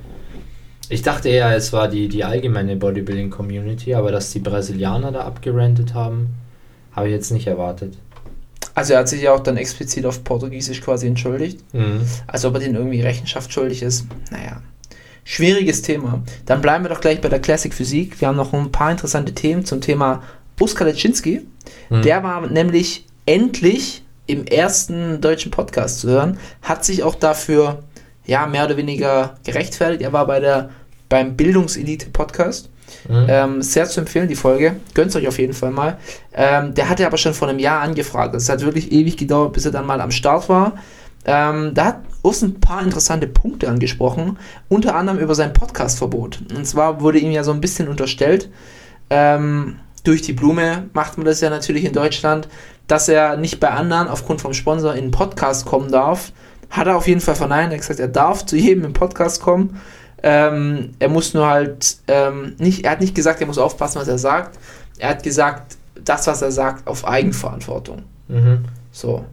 Ich dachte eher, es war die, die allgemeine Bodybuilding-Community, aber dass die Brasilianer da abgerantet haben, habe ich jetzt nicht erwartet. Also er hat sich ja auch dann explizit auf Portugiesisch quasi entschuldigt. Mhm. Als ob er denen irgendwie Rechenschaft schuldig ist. Naja. Schwieriges Thema. Dann bleiben wir doch gleich bei der Classic Physik. Wir haben noch ein paar interessante Themen zum Thema Oskar Leczynski. Mhm. Der war nämlich endlich im ersten deutschen Podcast zu hören, hat sich auch dafür ja mehr oder weniger gerechtfertigt. Er war bei der beim Bildungselite-Podcast. Mhm. Ähm, sehr zu empfehlen, die Folge. Gönnt euch auf jeden Fall mal. Ähm, der hatte aber schon vor einem Jahr angefragt. Es hat wirklich ewig gedauert, bis er dann mal am Start war. Ähm, da hat Urs ein paar interessante Punkte angesprochen, unter anderem über sein Podcast-Verbot. Und zwar wurde ihm ja so ein bisschen unterstellt, ähm, durch die Blume macht man das ja natürlich in Deutschland, dass er nicht bei anderen aufgrund vom Sponsor in einen Podcast kommen darf. Hat er auf jeden Fall verneint. Er hat gesagt, er darf zu jedem im Podcast kommen. Ähm, er muss nur halt ähm, nicht, er hat nicht gesagt, er muss aufpassen, was er sagt. Er hat gesagt, das, was er sagt, auf Eigenverantwortung. Mhm. So.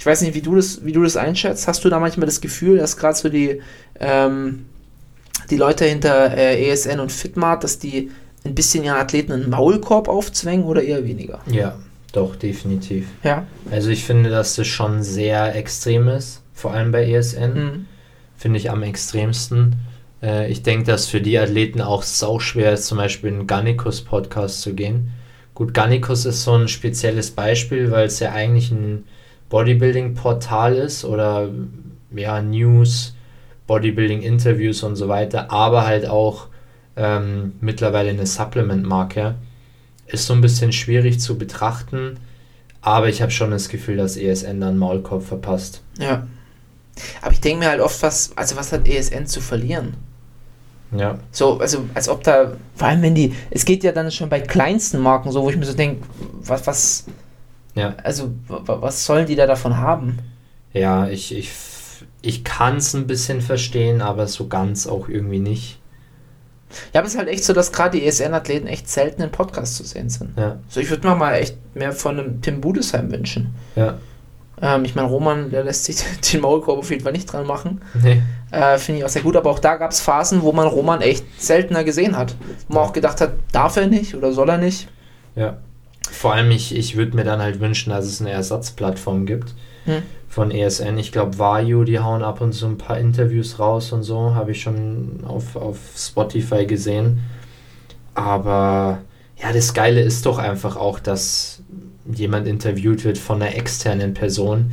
Ich weiß nicht, wie du das, wie du das einschätzt. Hast du da manchmal das Gefühl, dass gerade so die, ähm, die Leute hinter äh, ESN und Fitmart, dass die ein bisschen ihren Athleten einen Maulkorb aufzwängen oder eher weniger? Ja, doch, definitiv. Ja. Also ich finde, dass das schon sehr extrem ist, vor allem bei ESN. Mhm. Finde ich am extremsten. Äh, ich denke, dass für die Athleten auch sau schwer ist, zum Beispiel in Gannikus Podcast zu gehen. Gut, Gannikus ist so ein spezielles Beispiel, weil es ja eigentlich ein Bodybuilding-Portal ist oder ja, News, Bodybuilding-Interviews und so weiter, aber halt auch ähm, mittlerweile eine Supplement-Marke. Ist so ein bisschen schwierig zu betrachten, aber ich habe schon das Gefühl, dass ESN dann Maulkorb verpasst. Ja. Aber ich denke mir halt oft, was, also was hat ESN zu verlieren? Ja. So, also als ob da, vor allem wenn die, es geht ja dann schon bei kleinsten Marken so, wo ich mir so denke, was, was, Ja. also wa- was sollen die da davon haben? Ja, ich, ich, ich kann es ein bisschen verstehen, aber so ganz auch irgendwie nicht. Ja, aber es ist halt echt so, dass gerade die ESN-Athleten echt selten in Podcasts zu sehen sind. Ja, So, ich würde mir mal echt mehr von einem Tim Budesheim wünschen. ja. Ähm, ich meine, Roman, der lässt sich den Maulkorb auf jeden Fall nicht dran machen. Nee. Äh, Finde ich auch sehr gut, aber auch da gab es Phasen, wo man Roman echt seltener gesehen hat. Wo man auch gedacht hat, darf er nicht oder soll er nicht? Ja. Vor allem, ich, ich würde mir dann halt wünschen, dass es eine Ersatzplattform gibt Hm. Von ESN. Ich glaube, Vario, die hauen ab und zu ein paar Interviews raus und so, habe ich schon auf, auf Spotify gesehen. Aber ja, das Geile ist doch einfach auch, dass jemand interviewt wird von einer externen Person,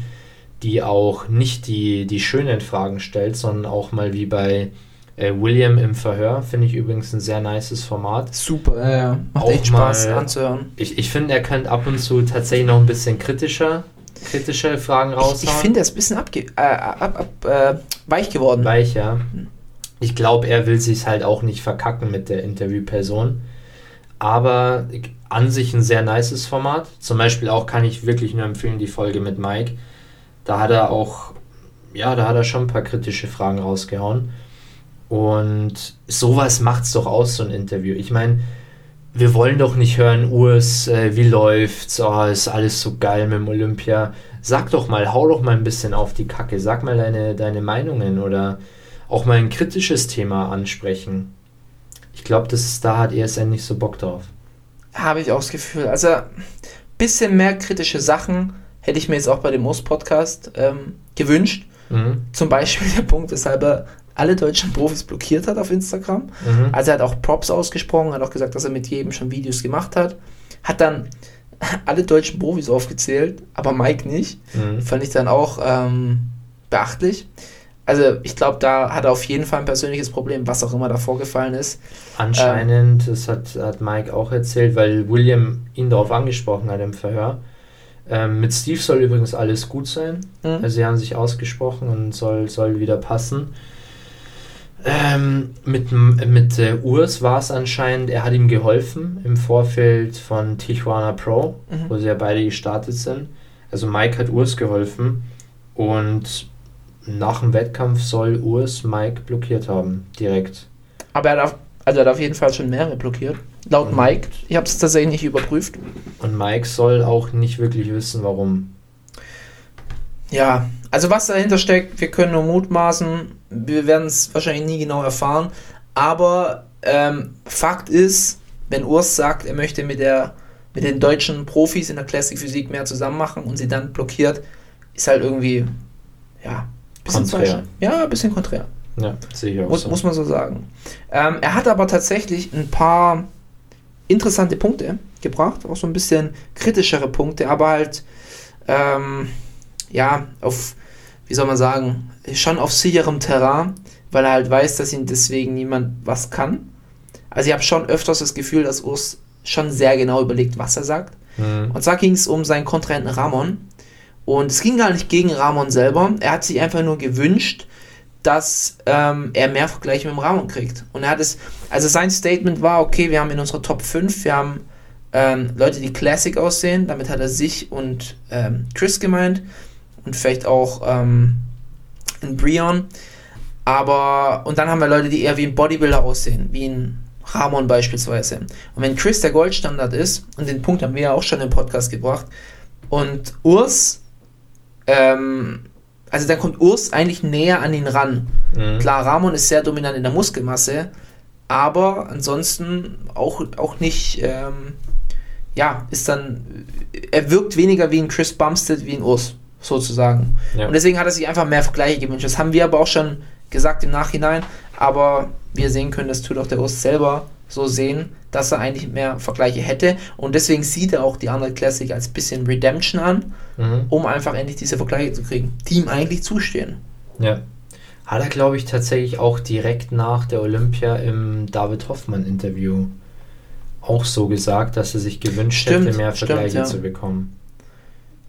die auch nicht die, die schönen Fragen stellt, sondern auch mal wie bei äh, William im Verhör. Finde ich übrigens ein sehr nices Format. Super, ja, ja. Macht Auch echt Spaß mal- anzuhören. Ich, ich finde, er könnte ab und zu tatsächlich noch ein bisschen kritischer, kritische Fragen raushauen. Ich, ich finde, er ist ein bisschen abge äh, ab, ab, äh, weich geworden. Weich, ja. Ich glaube, er will sich halt auch nicht verkacken mit der Interviewperson. Aber an sich ein sehr nices Format. Zum Beispiel auch kann ich wirklich nur empfehlen, die Folge mit Mike. Da hat er auch, ja, da hat er schon ein paar kritische Fragen rausgehauen. Und sowas macht's doch aus, so ein Interview. Ich meine, wir wollen doch nicht hören, Urs, äh, wie läuft's? Oh, ist alles so geil mit dem Olympia. Sag doch mal, hau doch mal ein bisschen auf die Kacke. Sag mal deine, deine Meinungen oder auch mal ein kritisches Thema ansprechen. Ich glaube, da hat ESN nicht so Bock drauf. Habe ich auch das Gefühl. Also, bisschen mehr kritische Sachen hätte ich mir jetzt auch bei dem Urs-Podcast ähm, gewünscht. Mhm. Zum Beispiel der Punkt, weshalb er alle deutschen Profis blockiert hat auf Instagram. Mhm. Also er hat auch Props ausgesprochen, hat auch gesagt, dass er mit jedem schon Videos gemacht hat. Hat dann alle deutschen Profis aufgezählt, aber Mike nicht. Mhm. Fand ich dann auch ähm, beachtlich. Also ich glaube, da hat er auf jeden Fall ein persönliches Problem, was auch immer da vorgefallen ist. Anscheinend, das hat, hat Mike auch erzählt, weil William ihn darauf angesprochen hat im Verhör. Ähm, mit Steve soll übrigens alles gut sein. Mhm. Also sie haben sich ausgesprochen und soll, soll wieder passen. Ähm, mit mit äh, Urs war es anscheinend, er hat ihm geholfen im Vorfeld von Tijuana Pro, Mhm. wo sie ja beide gestartet sind. Also Mike hat Urs geholfen und nach dem Wettkampf soll Urs Mike blockiert haben, direkt. Aber er hat auf, also er hat auf jeden Fall schon mehrere blockiert. Laut Mhm. Mike. Ich habe es tatsächlich nicht überprüft. Und Mike soll auch nicht wirklich wissen, warum. Ja, also was dahinter steckt, wir können nur mutmaßen. Wir werden es wahrscheinlich nie genau erfahren. Aber ähm, Fakt ist, wenn Urs sagt, er möchte mit, der, mit den deutschen Profis in der Classic Physik mehr zusammen machen und sie dann blockiert, ist halt irgendwie, ja, bisschen Konträr. Ja, ein bisschen konträr. Ja, sehe ich auch Muss, so. muss man so sagen. Ähm, er hat aber tatsächlich ein paar interessante Punkte gebracht, auch so ein bisschen kritischere Punkte, aber halt, ähm, ja, auf, wie soll man sagen, schon auf sicherem Terrain, weil er halt weiß, dass ihn deswegen niemand was kann. Also ich habe schon öfters das Gefühl, dass Urs schon sehr genau überlegt, was er sagt. Mhm. Und zwar ging es um seinen Kontrahenten Ramon. Und es ging gar nicht gegen Ramon selber. Er hat sich einfach nur gewünscht, dass ähm, er mehr Vergleiche mit dem Ramon kriegt. Und er hat es, also sein Statement war, okay, wir haben in unserer Top 5, wir haben ähm, Leute, die Classic aussehen. Damit hat er sich und ähm, Chris gemeint. Und vielleicht auch ähm, ein Brion. Aber, und dann haben wir Leute, die eher wie ein Bodybuilder aussehen, wie ein Ramon beispielsweise. Und wenn Chris der Goldstandard ist, und den Punkt haben wir ja auch schon im Podcast gebracht, und Urs, ähm, also dann kommt Urs eigentlich näher an ihn ran. Mhm. Klar, Ramon ist sehr dominant in der Muskelmasse, aber ansonsten auch, auch nicht, ähm, ja, ist dann, er wirkt weniger wie ein Chris Bumstead, wie ein Urs, sozusagen. Ja. Und deswegen hat er sich einfach mehr Vergleiche gewünscht. Das haben wir aber auch schon gesagt im Nachhinein, aber wir sehen können, das tut auch der Urs selber so sehen, dass er eigentlich mehr Vergleiche hätte und deswegen sieht er auch die Arnold Classic als bisschen Redemption an, Mhm. um einfach endlich diese Vergleiche zu kriegen, die ihm eigentlich zustehen. Ja. Hat er, glaube ich, tatsächlich auch direkt nach der Olympia im David Hoffmann-Interview auch so gesagt, dass er sich gewünscht Stimmt, hätte, mehr stimmt, Vergleiche ja. zu bekommen.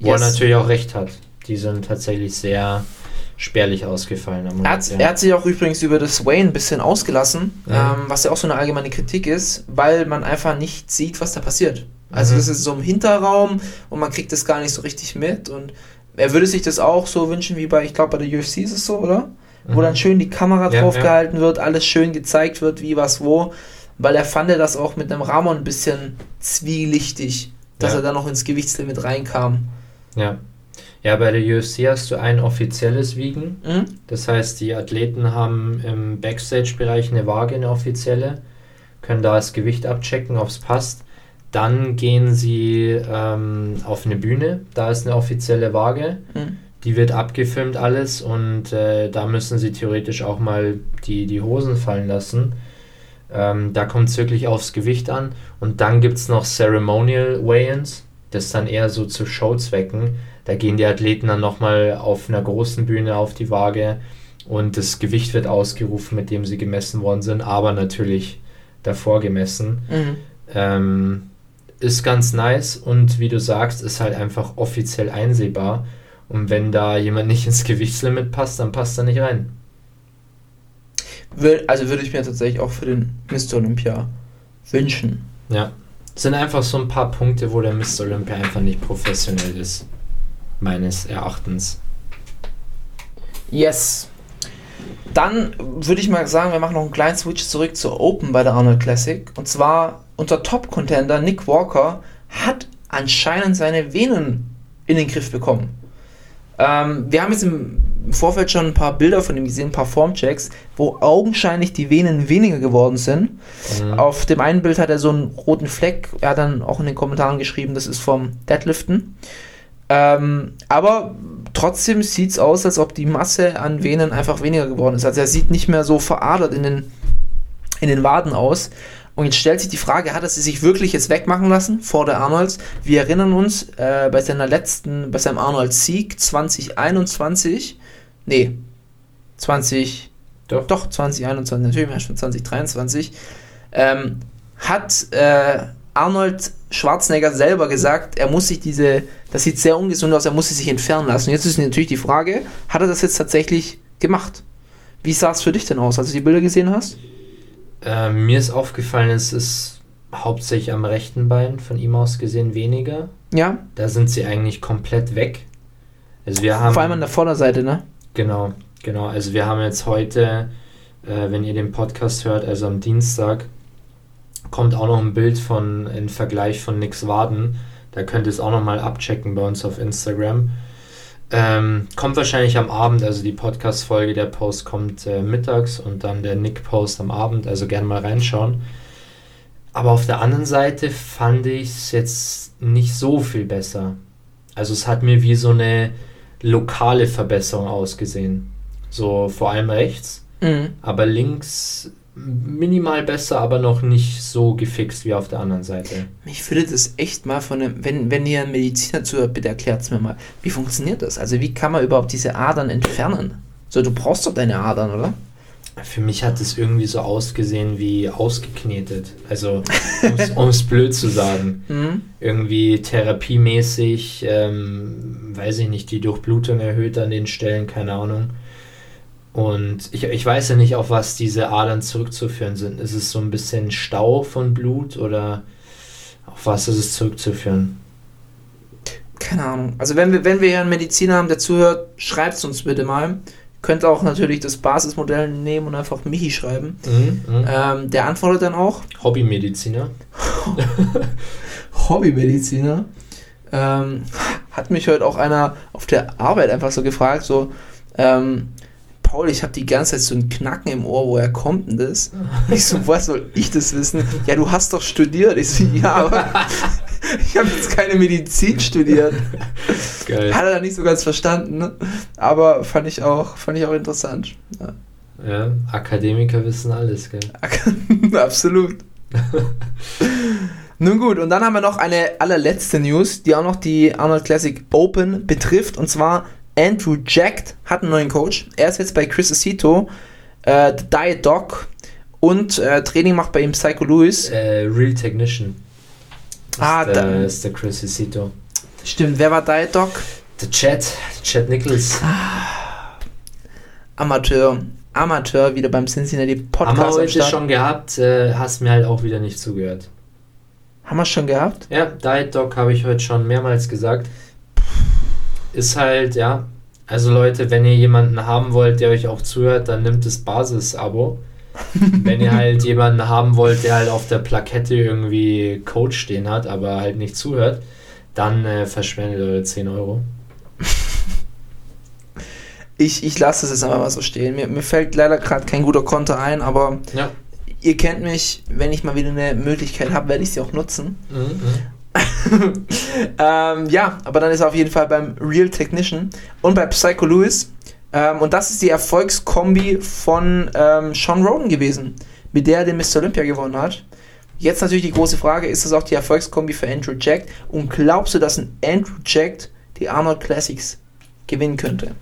Wo Yes. er natürlich auch recht hat. Die sind tatsächlich sehr spärlich ausgefallen. Er hat, Olympia. er hat sich auch übrigens über das Wayne ein bisschen ausgelassen, Ja. ähm, was ja auch so eine allgemeine Kritik ist, weil man einfach nicht sieht, was da passiert. Also Mhm. das ist so im Hinterraum und man kriegt das gar nicht so richtig mit und er würde sich das auch so wünschen wie bei, ich glaube bei der UFC ist es so, oder? Wo Mhm. dann schön die Kamera Ja, drauf ja. gehalten wird, alles schön gezeigt wird, wie was wo, weil er fand das auch mit einem Ramon ein bisschen zwielichtig, dass Ja. er dann noch ins Gewichtslimit reinkam. Ja. Ja, bei der UFC hast du ein offizielles Wiegen. Mhm. Das heißt, die Athleten haben im Backstage-Bereich eine Waage, eine offizielle, können da das Gewicht abchecken, ob es passt. Dann gehen sie ähm, auf eine Bühne, da ist eine offizielle Waage, Mhm. die wird abgefilmt alles und äh, da müssen sie theoretisch auch mal die, die Hosen fallen lassen. Ähm, da kommt es wirklich aufs Gewicht an. Und dann gibt es noch Ceremonial Weigh-ins, das ist dann eher so zu Showzwecken. Da gehen die Athleten dann nochmal auf einer großen Bühne auf die Waage und das Gewicht wird ausgerufen, mit dem sie gemessen worden sind, aber natürlich davor gemessen. Mhm. Ähm, ist ganz nice und wie du sagst, ist halt einfach offiziell einsehbar. Und wenn da jemand nicht ins Gewichtslimit passt, dann passt er nicht rein. Also würde ich mir tatsächlich auch für den Mr. Olympia wünschen. Ja. Sind einfach so ein paar Punkte, wo der Mr. Olympia einfach nicht professionell ist. Meines Erachtens. Yes. Dann würde ich mal sagen, wir machen noch einen kleinen Switch zurück zur Open bei der Arnold Classic. Und zwar unser Top-Contender Nick Walker hat anscheinend seine Venen in den Griff bekommen. Ähm, wir haben jetzt im Vorfeld schon ein paar Bilder von ihm gesehen, ein paar Formchecks, wo augenscheinlich die Venen weniger geworden sind. Mhm. Auf dem einen Bild hat er so einen roten Fleck. Er hat dann auch in den Kommentaren geschrieben, das ist vom Deadliften. Ähm, aber trotzdem sieht es aus, als ob die Masse an Venen einfach weniger geworden ist. Also er sieht nicht mehr so veradert in den, in den Waden aus. Und jetzt stellt sich die Frage, hat er sie sich wirklich jetzt wegmachen lassen vor der Arnolds? Wir erinnern uns, äh, bei seiner letzten, bei seinem Arnold-Sieg 2021, nee, 20, Doch. doch 2021, natürlich war schon 2023, ähm, hat äh, Arnold Schwarzenegger selber gesagt, er muss sich diese, das sieht sehr ungesund aus, er muss sie sich entfernen lassen. Und jetzt ist natürlich die Frage, hat er das jetzt tatsächlich gemacht? Wie sah es für dich denn aus, als du die Bilder gesehen hast? Ähm, mir ist aufgefallen, es ist hauptsächlich am rechten Bein von ihm aus gesehen weniger. Ja, Da sind sie eigentlich komplett weg. Also wir haben vor allem an der Vorderseite, ne? Genau, genau. Also wir haben jetzt heute, äh, wenn ihr den Podcast hört, also am Dienstag, kommt auch noch ein Bild von, ein Vergleich von Nix Waden. Da könnt ihr es auch nochmal abchecken bei uns auf Instagram. Ähm, kommt wahrscheinlich am Abend, also die Podcast-Folge, der Post kommt äh, mittags und dann der Nick-Post am Abend, also gerne mal reinschauen. Aber auf der anderen Seite fand ich es jetzt nicht so viel besser. Also es hat mir wie so eine lokale Verbesserung ausgesehen. So vor allem rechts, Mhm. aber links minimal besser, aber noch nicht so gefixt wie auf der anderen Seite. Mich würde das echt mal von einem, wenn, wenn ihr ein Mediziner zuhört, bitte erklärt es mir mal. Wie funktioniert das? Also wie kann man überhaupt diese Adern entfernen? So, du brauchst doch deine Adern, oder? Für mich hat es irgendwie so ausgesehen wie ausgeknetet. Also, um es blöd zu sagen. Mhm. Irgendwie therapiemäßig, ähm, weiß ich nicht, die Durchblutung erhöht an den Stellen, keine Ahnung. Und ich, ich weiß ja nicht, auf was diese Adern zurückzuführen sind. Ist es so ein bisschen Stau von Blut oder auf was ist es zurückzuführen? Keine Ahnung. Also wenn wir, wenn wir hier einen Mediziner haben, der zuhört, schreibt es uns bitte mal. Könnt auch natürlich das Basismodell nehmen und einfach Michi schreiben. Mhm, mhm. Ähm, der antwortet dann auch. Hobbymediziner. Hobbymediziner. Ähm, hat mich heute auch einer auf der Arbeit einfach so gefragt, so, ähm, Paul, ich habe die ganze Zeit so einen Knacken im Ohr, woher kommt denn das? Ich so, was soll ich das wissen? Ja, du hast doch studiert. Ich so, ja, aber ich habe jetzt keine Medizin studiert. Geil. Hat er nicht so ganz verstanden, ne? aber fand ich auch, fand ich auch interessant. Ja. Ja, Akademiker wissen alles, gell? Absolut. Nun gut, und dann haben wir noch eine allerletzte News, die auch noch die Arnold Classic Open betrifft. Und zwar Andrew Jack hat einen neuen Coach. Er ist jetzt bei Chris Acito, äh, The Diet Doc und äh, Training macht bei ihm Psycho Lewis. Äh, Real Technician. Ah, ist, da- der, ist der Chris Isito. Stimmt, wer war Diet Doc? Der Chad, Chad Nichols. Amateur. Amateur, wieder beim Cincinnati Haben wir Podcast heute schon gehabt, äh, hast mir halt auch wieder nicht zugehört. Haben wir schon gehabt? Ja, Diet Dog habe ich heute schon mehrmals gesagt. Ist halt, ja. Also Leute, wenn ihr jemanden haben wollt, der euch auch zuhört, dann nimmt das Basis-Abo. wenn ihr halt jemanden haben wollt, der halt auf der Plakette irgendwie Coach stehen hat, aber halt nicht zuhört, dann äh, verschwendet eure 10 Euro. Ich, ich lasse es jetzt einfach mal so stehen. Mir, mir fällt leider gerade kein guter Konter ein, aber Ja. Ihr kennt mich, wenn ich mal wieder eine Möglichkeit habe, werde ich sie auch nutzen. ähm, ja, aber dann ist er auf jeden Fall beim Real Technician und bei Psycho Lewis. Ähm, und das ist die Erfolgskombi von ähm, Sean Roden gewesen, mit der er den Mr. Olympia gewonnen hat. Jetzt natürlich die große Frage, ist das auch die Erfolgskombi für Andrew Jack? Und glaubst du, dass ein Andrew Jack die Arnold Classics gewinnen könnte?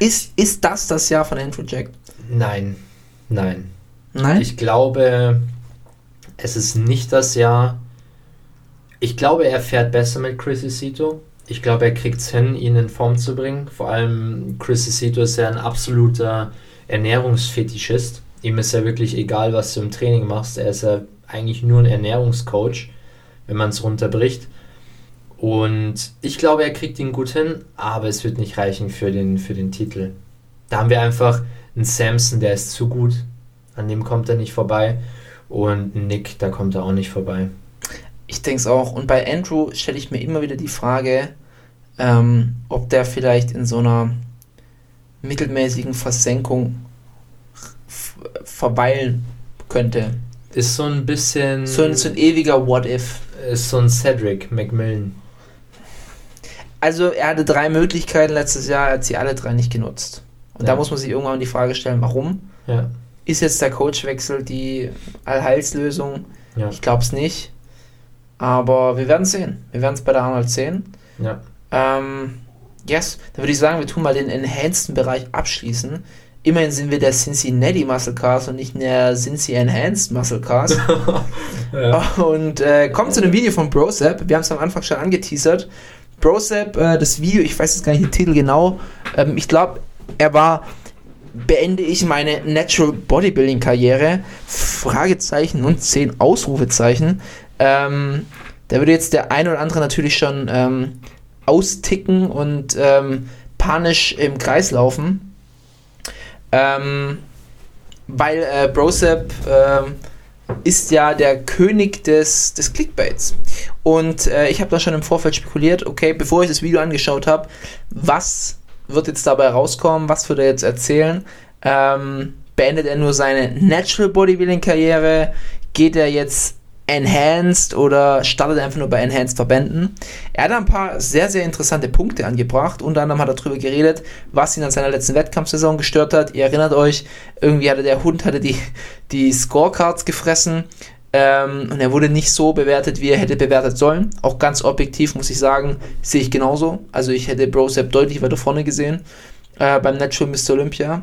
Ist, ist das das Jahr von Andrew Jack? Nein, nein. Nein? Ich glaube, es ist nicht das Jahr. Ich glaube, er fährt besser mit Chris Isito. Ich glaube, er kriegt es hin, ihn in Form zu bringen. Vor allem Chris Isito ist ja ein absoluter Ernährungsfetischist. Ihm ist ja wirklich egal, was du im Training machst. Er ist ja eigentlich nur ein Ernährungscoach, wenn man es runterbricht. Und ich glaube, er kriegt ihn gut hin, aber es wird nicht reichen für den, für den Titel. Da haben wir einfach einen Samson, der ist zu gut. An dem kommt er nicht vorbei. Und Nick, da kommt er auch nicht vorbei. Ich denke es auch. Und bei Andrew stelle ich mir immer wieder die Frage, ähm, ob der vielleicht in so einer mittelmäßigen Versenkung verweilen könnte. Ist so ein bisschen. So ein, so ein ewiger What-If. ist so ein Cedric McMillan. Also er hatte drei Möglichkeiten letztes Jahr, er hat sie alle drei nicht genutzt. Und Ja. da muss man sich irgendwann die Frage stellen, warum? Ja. Ist jetzt der Coachwechsel die Allheilslösung? Ja. Ich glaube es nicht. Aber wir werden sehen. Wir werden es bei der Arnold sehen. Ja. Ähm, yes, dann würde ich sagen, wir tun mal den enhanceden Bereich abschließen. Immerhin sind wir der Cincinnati Muscle Cast und nicht der Cincy Enhanced Muscle Cast. Und äh, kommt zu dem Video von Brosep. Wir haben es am Anfang schon angeteasert. Brosep, äh, das Video, ich weiß jetzt gar nicht den Titel genau. Ähm, ich glaube, er war beende ich meine Natural Bodybuilding Karriere? Fragezeichen und zehn Ausrufezeichen. Ähm, da würde jetzt der ein oder andere natürlich schon ähm, austicken und ähm, panisch im Kreis laufen. Ähm, weil äh, Brosep ähm, ist ja der König des, des Clickbaits. Und äh, ich habe da schon im Vorfeld spekuliert, okay, bevor ich das Video angeschaut habe, was wird jetzt dabei rauskommen, was wird er jetzt erzählen? Ähm, beendet er nur seine Natural Bodybuilding Karriere? Geht er jetzt Enhanced oder startet einfach nur bei Enhanced Verbänden? Er hat ein paar sehr, sehr interessante Punkte angebracht. Unter anderem hat er darüber geredet, was ihn an seiner letzten Wettkampfsaison gestört hat. Ihr erinnert euch, irgendwie hatte der Hund hatte die, die Scorecards gefressen. Ähm, und er wurde nicht so bewertet, wie er hätte bewertet sollen. Auch ganz objektiv muss ich sagen, sehe ich genauso. Also ich hätte Brosep deutlich weiter vorne gesehen äh, beim Natural Mr. Olympia.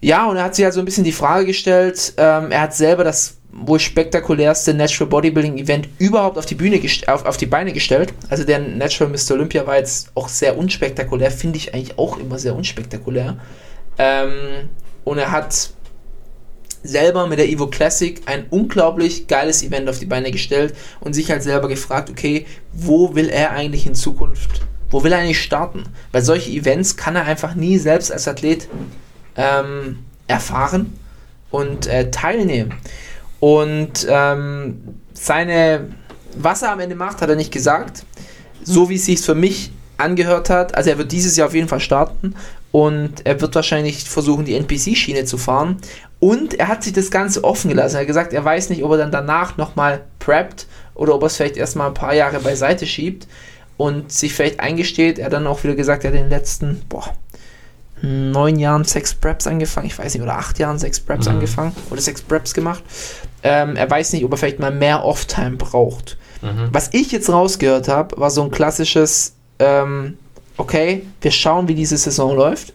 Ja, und er hat sich halt so ein bisschen die Frage gestellt, ähm, er hat selber das wohl spektakulärste Natural Bodybuilding Event überhaupt auf die Bühne auf, auf die Beine gestellt. Also der Natural Mr. Olympia war jetzt auch sehr unspektakulär, finde ich eigentlich auch immer sehr unspektakulär. Ähm, und er hat selber mit der Evo Classic ein unglaublich geiles Event auf die Beine gestellt und sich halt selber gefragt, okay, wo will er eigentlich in Zukunft, wo will er eigentlich starten? Weil solche Events kann er einfach nie selbst als Athlet ähm, erfahren und äh, teilnehmen. Und ähm, seine, was er am Ende macht, hat er nicht gesagt. So wie es sich für mich angehört hat. Also er wird dieses Jahr auf jeden Fall starten und er wird wahrscheinlich versuchen, die NPC-Schiene zu fahren. Und er hat sich das Ganze offen gelassen. Er hat gesagt, er weiß nicht, ob er dann danach nochmal preppt oder ob er es vielleicht erstmal ein paar Jahre beiseite schiebt und sich vielleicht eingesteht. Er hat dann auch wieder gesagt, er hat den letzten, boah, neun Jahren sechs Preps angefangen, ich weiß nicht, oder acht Jahren sechs Preps Mhm. angefangen oder sechs Preps gemacht. Ähm, er weiß nicht, ob er vielleicht mal mehr Off-Time braucht. Mhm. Was ich jetzt rausgehört habe, war so ein klassisches, ähm, okay, wir schauen, wie diese Saison läuft.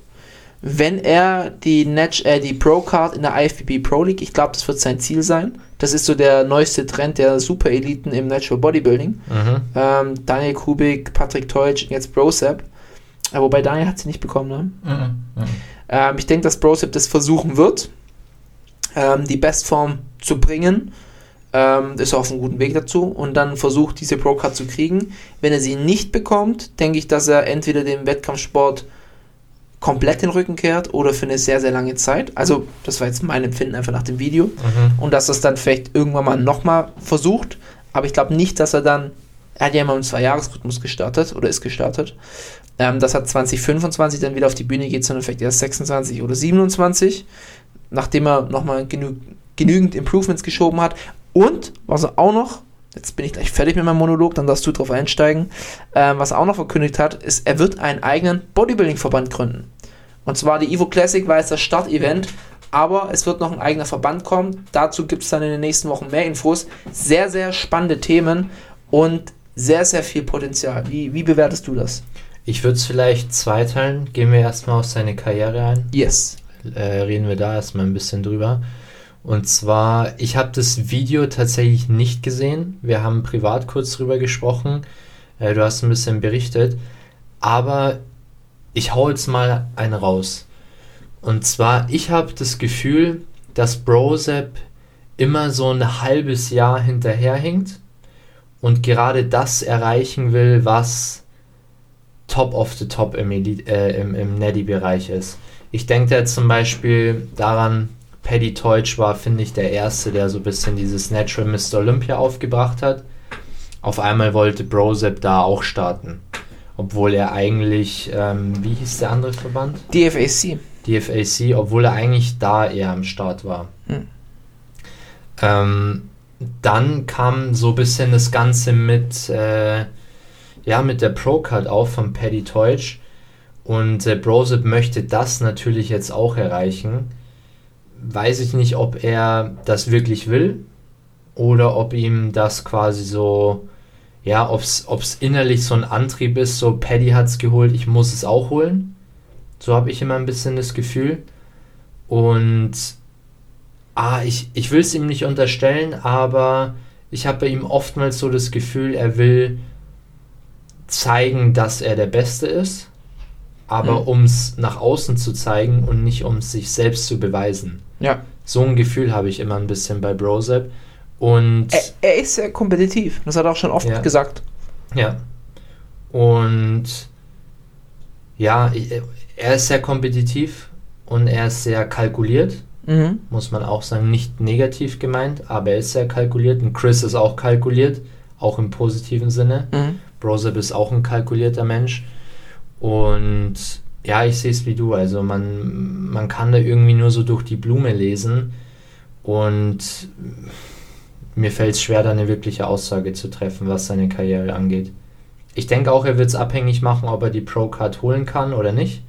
Wenn er die, Net äh, die Pro-Card in der IFBB Pro League, ich glaube, das wird sein Ziel sein. Das ist so der neueste Trend der Super-Eliten im Natural Bodybuilding. Mhm. Ähm, Daniel Kubik, Patrick Teutsch, jetzt Brosep. Äh, wobei Daniel hat sie nicht bekommen, ne? Ähm, ich denke, dass Brosep das versuchen wird, ähm, die Bestform zu bringen. Ähm, ist auf einem guten Weg dazu und dann versucht, diese Pro-Card zu kriegen. Wenn er sie nicht bekommt, denke ich, dass er entweder dem Wettkampfsport komplett den Rücken kehrt oder für eine sehr, sehr lange Zeit. Also, das war jetzt mein Empfinden einfach nach dem Video. Mhm. Und dass er es dann vielleicht irgendwann mal nochmal versucht. Aber ich glaube nicht, dass er dann. Er hat ja immer im Zwei-Jahres-Rhythmus gestartet oder ist gestartet. Ähm, dass er 2025 dann wieder auf die Bühne geht, sondern vielleicht erst 26 oder 27. nachdem er nochmal genü genügend Improvements geschoben hat. Und was er auch noch, jetzt bin ich gleich fertig mit meinem Monolog, dann darfst du drauf einsteigen, ähm, was er auch noch verkündigt hat, ist, er wird einen eigenen Bodybuilding-Verband gründen. Und zwar die Evo Classic war jetzt das Startevent, aber es wird noch ein eigener Verband kommen. Dazu gibt es dann in den nächsten Wochen mehr Infos. Sehr, sehr spannende Themen und sehr, sehr viel Potenzial. Wie, wie bewertest du das? Ich würde es vielleicht zweiteilen. Gehen wir erstmal auf seine Karriere ein. Yes. Äh, reden wir da erstmal ein bisschen drüber. Und zwar, ich habe das Video tatsächlich nicht gesehen. Wir haben privat kurz drüber gesprochen. Äh, du hast ein bisschen berichtet. Aber ich hau jetzt mal einen raus. Und zwar, ich habe das Gefühl, dass Brozep immer so ein halbes Jahr hinterherhinkt und gerade das erreichen will, was top of the top im, Elite- äh, im, im Neddy-Bereich ist. Ich denke da zum Beispiel daran, Paddy Teutsch war, finde ich, der Erste, der so ein bisschen dieses Natural Mr. Olympia aufgebracht hat. Auf einmal wollte Brozep da auch starten. Obwohl er eigentlich, ähm, wie hieß der andere Verband? DFAC. DFAC, obwohl er eigentlich da eher am Start war. Hm. Ähm, dann kam so ein bisschen das Ganze mit, äh, ja, mit der Pro-Card auf von Paddy Teutsch. Und äh, Brosip möchte das natürlich jetzt auch erreichen. Weiß ich nicht, ob er das wirklich will oder ob ihm das quasi so, ja, ob es innerlich so ein Antrieb ist, so Paddy hat es geholt, ich muss es auch holen. So habe ich immer ein bisschen das Gefühl. Und ah, ich, ich will es ihm nicht unterstellen, aber ich habe bei ihm oftmals so das Gefühl, er will zeigen, dass er der Beste ist, aber Mhm. um es nach außen zu zeigen und nicht um es sich selbst zu beweisen. Ja. So ein Gefühl habe ich immer ein bisschen bei Brozep. Und Er, er ist sehr kompetitiv. Das hat er auch schon oft Ja. gesagt. Ja. Und ja, er ist sehr kompetitiv und er ist sehr kalkuliert, Mhm. muss man auch sagen. Nicht negativ gemeint, aber er ist sehr kalkuliert. Und Chris ist auch kalkuliert, auch im positiven Sinne. Mhm. Brozep ist auch ein kalkulierter Mensch. Und ja, ich sehe es wie du. Also man, man kann da irgendwie nur so durch die Blume lesen. Und mir fällt es schwer, da eine wirkliche Aussage zu treffen, was seine Karriere angeht. Ich denke auch, er wird es abhängig machen, ob er die Pro-Card holen kann oder nicht.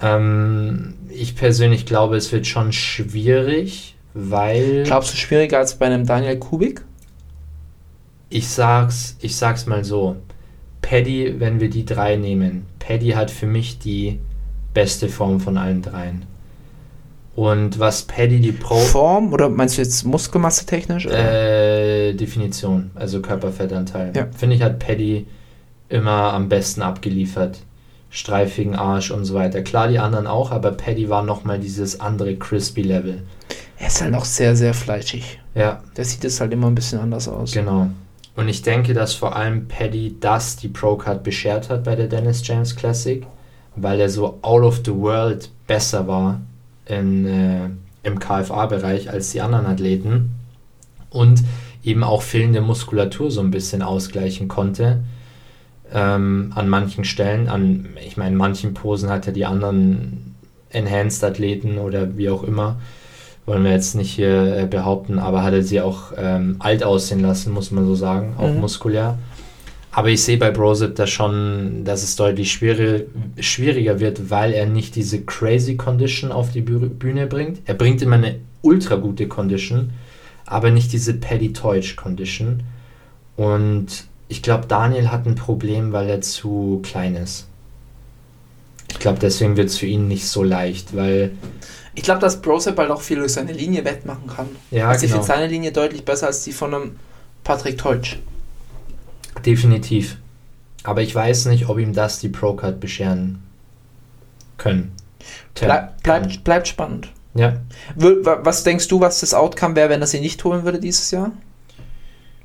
Ähm, ich persönlich glaube, es wird schon schwierig, weil Glaubst du schwieriger als bei einem Daniel Kubik? Ich sag's, ich sag's mal so. Paddy, wenn wir die drei nehmen, Paddy hat für mich die beste Form von allen dreien. Und was Paddy die Pro Form oder meinst du jetzt Muskelmasse technisch? äh, Definition, also Körperfettanteil, Ja. finde ich, hat Paddy immer am besten abgeliefert. Streifigen Arsch und so weiter. Klar, die anderen auch, aber Paddy war nochmal dieses andere crispy Level. Er ist halt auch sehr, sehr fleischig. Ja, Der sieht es halt immer ein bisschen anders aus. Genau. Und ich denke, dass vor allem Paddy das die Pro-Card beschert hat bei der Dennis James Classic, weil er so out of the world besser war in, äh, im KFA-Bereich als die anderen Athleten und eben auch fehlende Muskulatur so ein bisschen ausgleichen konnte. Ähm, an manchen Stellen, an, ich meine, in manchen Posen hat er die anderen Enhanced-Athleten oder wie auch immer wollen wir jetzt nicht hier äh, behaupten, aber hat er sie auch ähm, alt aussehen lassen, muss man so sagen, auch Mhm. muskulär. Aber ich sehe bei Brozip da schon, dass es deutlich schwierig, schwieriger wird, weil er nicht diese crazy Condition auf die Bü- Bühne bringt. Er bringt immer eine ultra gute Condition, aber nicht diese Paddy Teutsch Condition. Und ich glaube, Daniel hat ein Problem, weil er zu klein ist. Ich glaube, deswegen wird es für ihn nicht so leicht, weil Ich glaube, dass Brosep halt auch viel durch seine Linie wettmachen kann. ja, also ich genau. finde seine Linie deutlich besser als die von einem Patrick Teutsch. Definitiv. Aber ich weiß nicht, ob ihm das die Pro-Card bescheren können. Bleib, bleibt, bleibt spannend. Ja. Was denkst du, was das Outcome wäre, wenn er sie nicht holen würde dieses Jahr?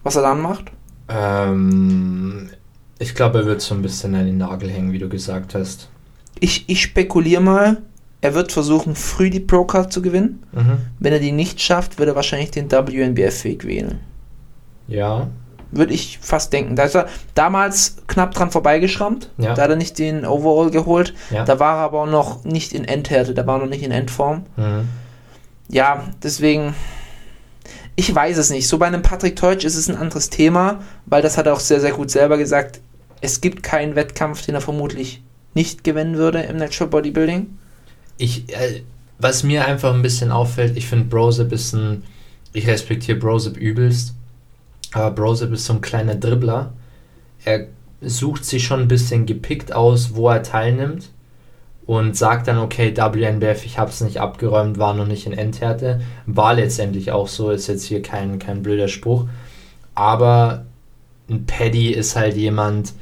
Was er dann macht? Ähm, ich glaube, er wird so ein bisschen an den Nagel hängen, wie du gesagt hast. Ich, ich spekuliere mal, er wird versuchen, früh die Pro-Card zu gewinnen. Mhm. Wenn er die nicht schafft, wird er wahrscheinlich den WNBF-Weg wählen. Ja, würde ich fast denken. Da ist er damals knapp dran vorbeigeschrammt. Ja. Da hat er nicht den Overall geholt. Ja. Da war er aber auch noch nicht in Endhärte, da war er noch nicht in Endform. Mhm. Ja, deswegen, ich weiß es nicht. So bei einem Patrick Teutsch ist es ein anderes Thema, weil das hat er auch sehr, sehr gut selber gesagt. Es gibt keinen Wettkampf, den er vermutlich nicht gewinnen würde im Natural Bodybuilding. Ich, äh, was mir einfach ein bisschen auffällt, ich finde Brosep ist ein, ich respektiere Brosep übelst, aber Brosep ist so ein kleiner Dribbler. Er sucht sich schon ein bisschen gepickt aus, wo er teilnimmt und sagt dann, okay, WNBF, ich habe es nicht abgeräumt, war noch nicht in Endhärte. War letztendlich auch so, ist jetzt hier kein, kein blöder Spruch. Aber ein Paddy ist halt jemand,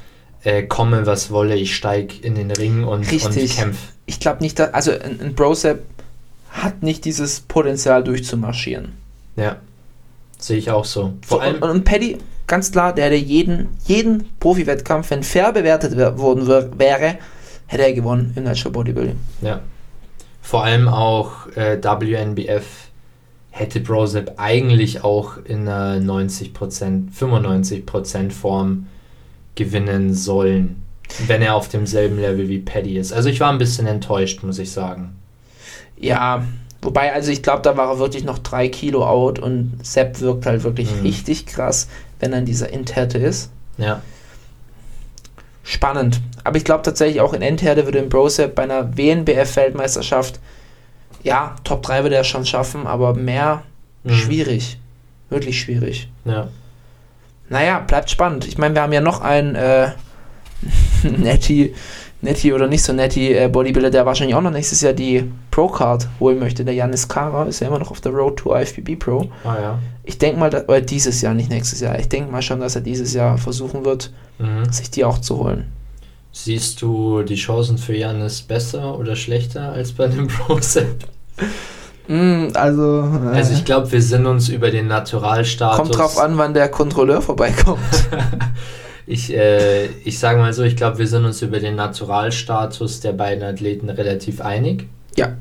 äh, komme was wolle, ich steig in den Ring und, und Richtig. kämpf. Ich glaube nicht, dass, also ein, ein Brosep hat nicht dieses Potenzial durchzumarschieren. Ja, sehe ich auch so. Vor so, allem, und, und Paddy, ganz klar, der hätte jeden, jeden Profi-Wettkampf, wenn fair bewertet worden wär, wäre, hätte er gewonnen im Natural Bodybuilding. ja, vor allem auch äh, WNBF hätte Brosep eigentlich auch in einer 90%, 95% Form gewinnen sollen, wenn er auf demselben Level wie Paddy ist. Also ich war ein bisschen enttäuscht, muss ich sagen. Ja, wobei, also ich glaube, da war er wirklich noch drei Kilo out und Sepp wirkt halt wirklich Mhm. richtig krass, wenn er in dieser Endhärte ist. Ja, Spannend. Aber ich glaube tatsächlich auch in Endhärte würde ein Brosep bei einer WNBF-Weltmeisterschaft, ja, Top 3 würde er schon schaffen, aber mehr Mhm. schwierig. Wirklich schwierig. ja. Naja, bleibt spannend. Ich meine, wir haben ja noch einen äh, Netty, Netty oder nicht so Netty äh, Bodybuilder, der wahrscheinlich auch noch nächstes Jahr die Pro-Card holen möchte. Der Janis Kara ist ja immer noch auf der Road to IFBB Pro. Ah ja. Ich denke mal, dass, oder dieses Jahr, nicht nächstes Jahr. Ich denke mal schon, dass er dieses Jahr versuchen wird, Mhm. sich die auch zu holen. Siehst du die Chancen für Janis besser oder schlechter als bei dem Brosep? also, Also ich glaube, wir sind uns über den Naturalstatus. kommt drauf an, wann der Kontrolleur vorbeikommt. Ich, äh, ich sage mal so, ich glaube, wir sind uns über den Naturalstatus der beiden Athleten relativ einig. ja,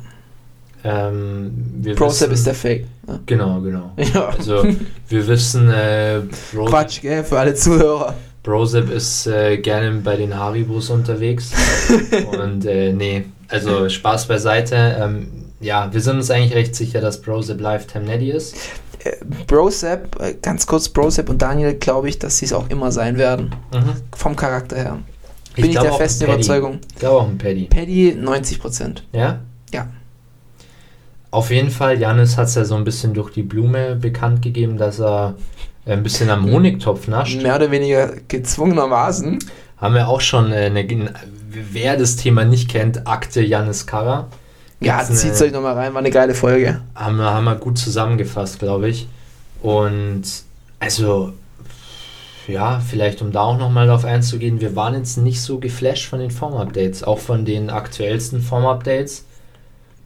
Ähm, wissen- ist der Fake. Ja. Genau, genau. Ja. Also wir wissen, äh, Quatsch, gell, für alle Zuhörer. Brosep ist äh, gerne bei den Haribos unterwegs. Und äh, nee, also Spaß beiseite. Ähm, ja, wir sind uns eigentlich recht sicher, dass Brosep Lifetime Neddy ist. Brosep, äh, ganz kurz, Brosep und Daniel glaube ich, dass sie es auch immer sein werden. Mhm. Vom Charakter her. Bin ich, glaub der festen. Überzeugung. Ich glaube auch ein Paddy. Paddy 90%. Ja? Ja. Auf jeden Fall, Janis hat es ja so ein bisschen durch die Blume bekannt gegeben, dass er ein bisschen am Honigtopf nascht. Mehr oder weniger gezwungenermaßen. Haben wir auch schon äh, eine, wer das Thema nicht kennt, Akte Janis Kara. Ja, zieht's eine- euch nochmal rein, war eine geile Folge. haben wir, haben wir gut zusammengefasst, glaube ich. Und also, ja, vielleicht um da auch nochmal drauf einzugehen, wir waren jetzt nicht so geflasht von den Form-Updates, auch von den aktuellsten Form-Updates.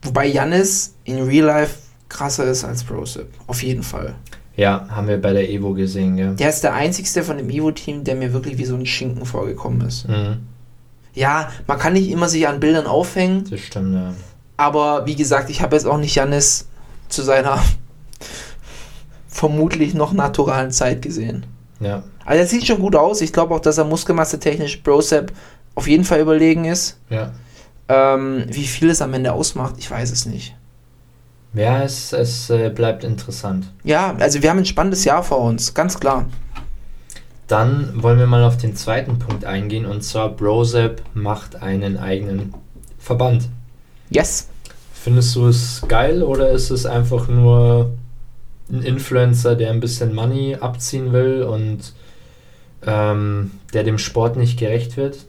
Wobei Jannis in Real Life krasser ist als Brosep. Auf jeden Fall. Ja, haben wir bei der Evo gesehen, ja. Der ist der einzigste von dem Evo-Team, der mir wirklich wie so ein Schinken vorgekommen ist. Mhm, Ja, man kann nicht immer sich an Bildern aufhängen, das stimmt, ja. Aber wie gesagt, ich habe jetzt auch nicht Jannis zu seiner vermutlich noch naturalen Zeit gesehen. Ja, Also er sieht schon gut aus. Ich glaube auch, dass er muskelmasse technisch Brosep auf jeden Fall überlegen ist. ja. Ähm, wie viel es am Ende ausmacht, ich weiß es nicht. Ja, es, es äh, bleibt interessant. Ja, also wir haben ein spannendes Jahr vor uns, ganz klar. Dann wollen wir mal auf den zweiten Punkt eingehen und zwar Brosep macht einen eigenen Verband. Yes. Findest du es geil oder ist es einfach nur ein Influencer, der ein bisschen Money abziehen will und ähm, der dem Sport nicht gerecht wird?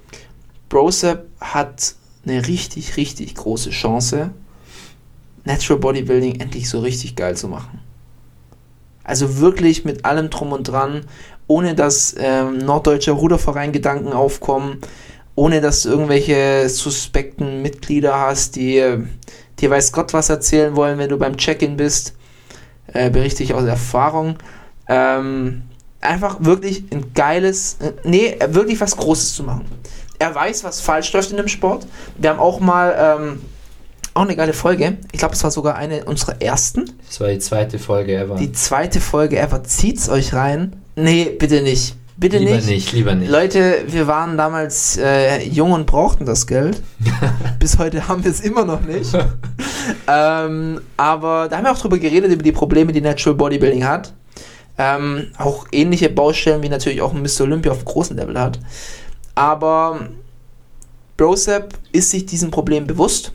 Brosep hat eine richtig, richtig große Chance, Natural Bodybuilding endlich so richtig geil zu machen. Also wirklich mit allem drum und dran, ohne dass ähm, norddeutscher Ruderverein Gedanken aufkommen, ohne dass du irgendwelche suspekten Mitglieder hast, die dir weiß Gott was erzählen wollen, wenn du beim Check-in bist. Äh, berichte ich aus Erfahrung. Ähm, einfach wirklich ein geiles, äh, nee, wirklich was Großes zu machen. Er weiß, was falsch läuft in dem Sport. Wir haben auch mal ähm, auch eine geile Folge. Ich glaube, es war sogar eine unserer ersten. Das war die zweite Folge ever. Die zweite Folge ever. Zieht's euch rein. Nee, bitte nicht. Bitte lieber nicht. nicht, lieber nicht. Leute, wir waren damals äh, jung und brauchten das Geld. Bis heute haben wir es immer noch nicht. ähm, aber da haben wir auch drüber geredet, über die Probleme, die Natural Bodybuilding hat. Ähm, auch ähnliche Baustellen, wie natürlich auch ein Mr. Olympia auf großem Level hat. Aber Brosep ist sich diesem Problem bewusst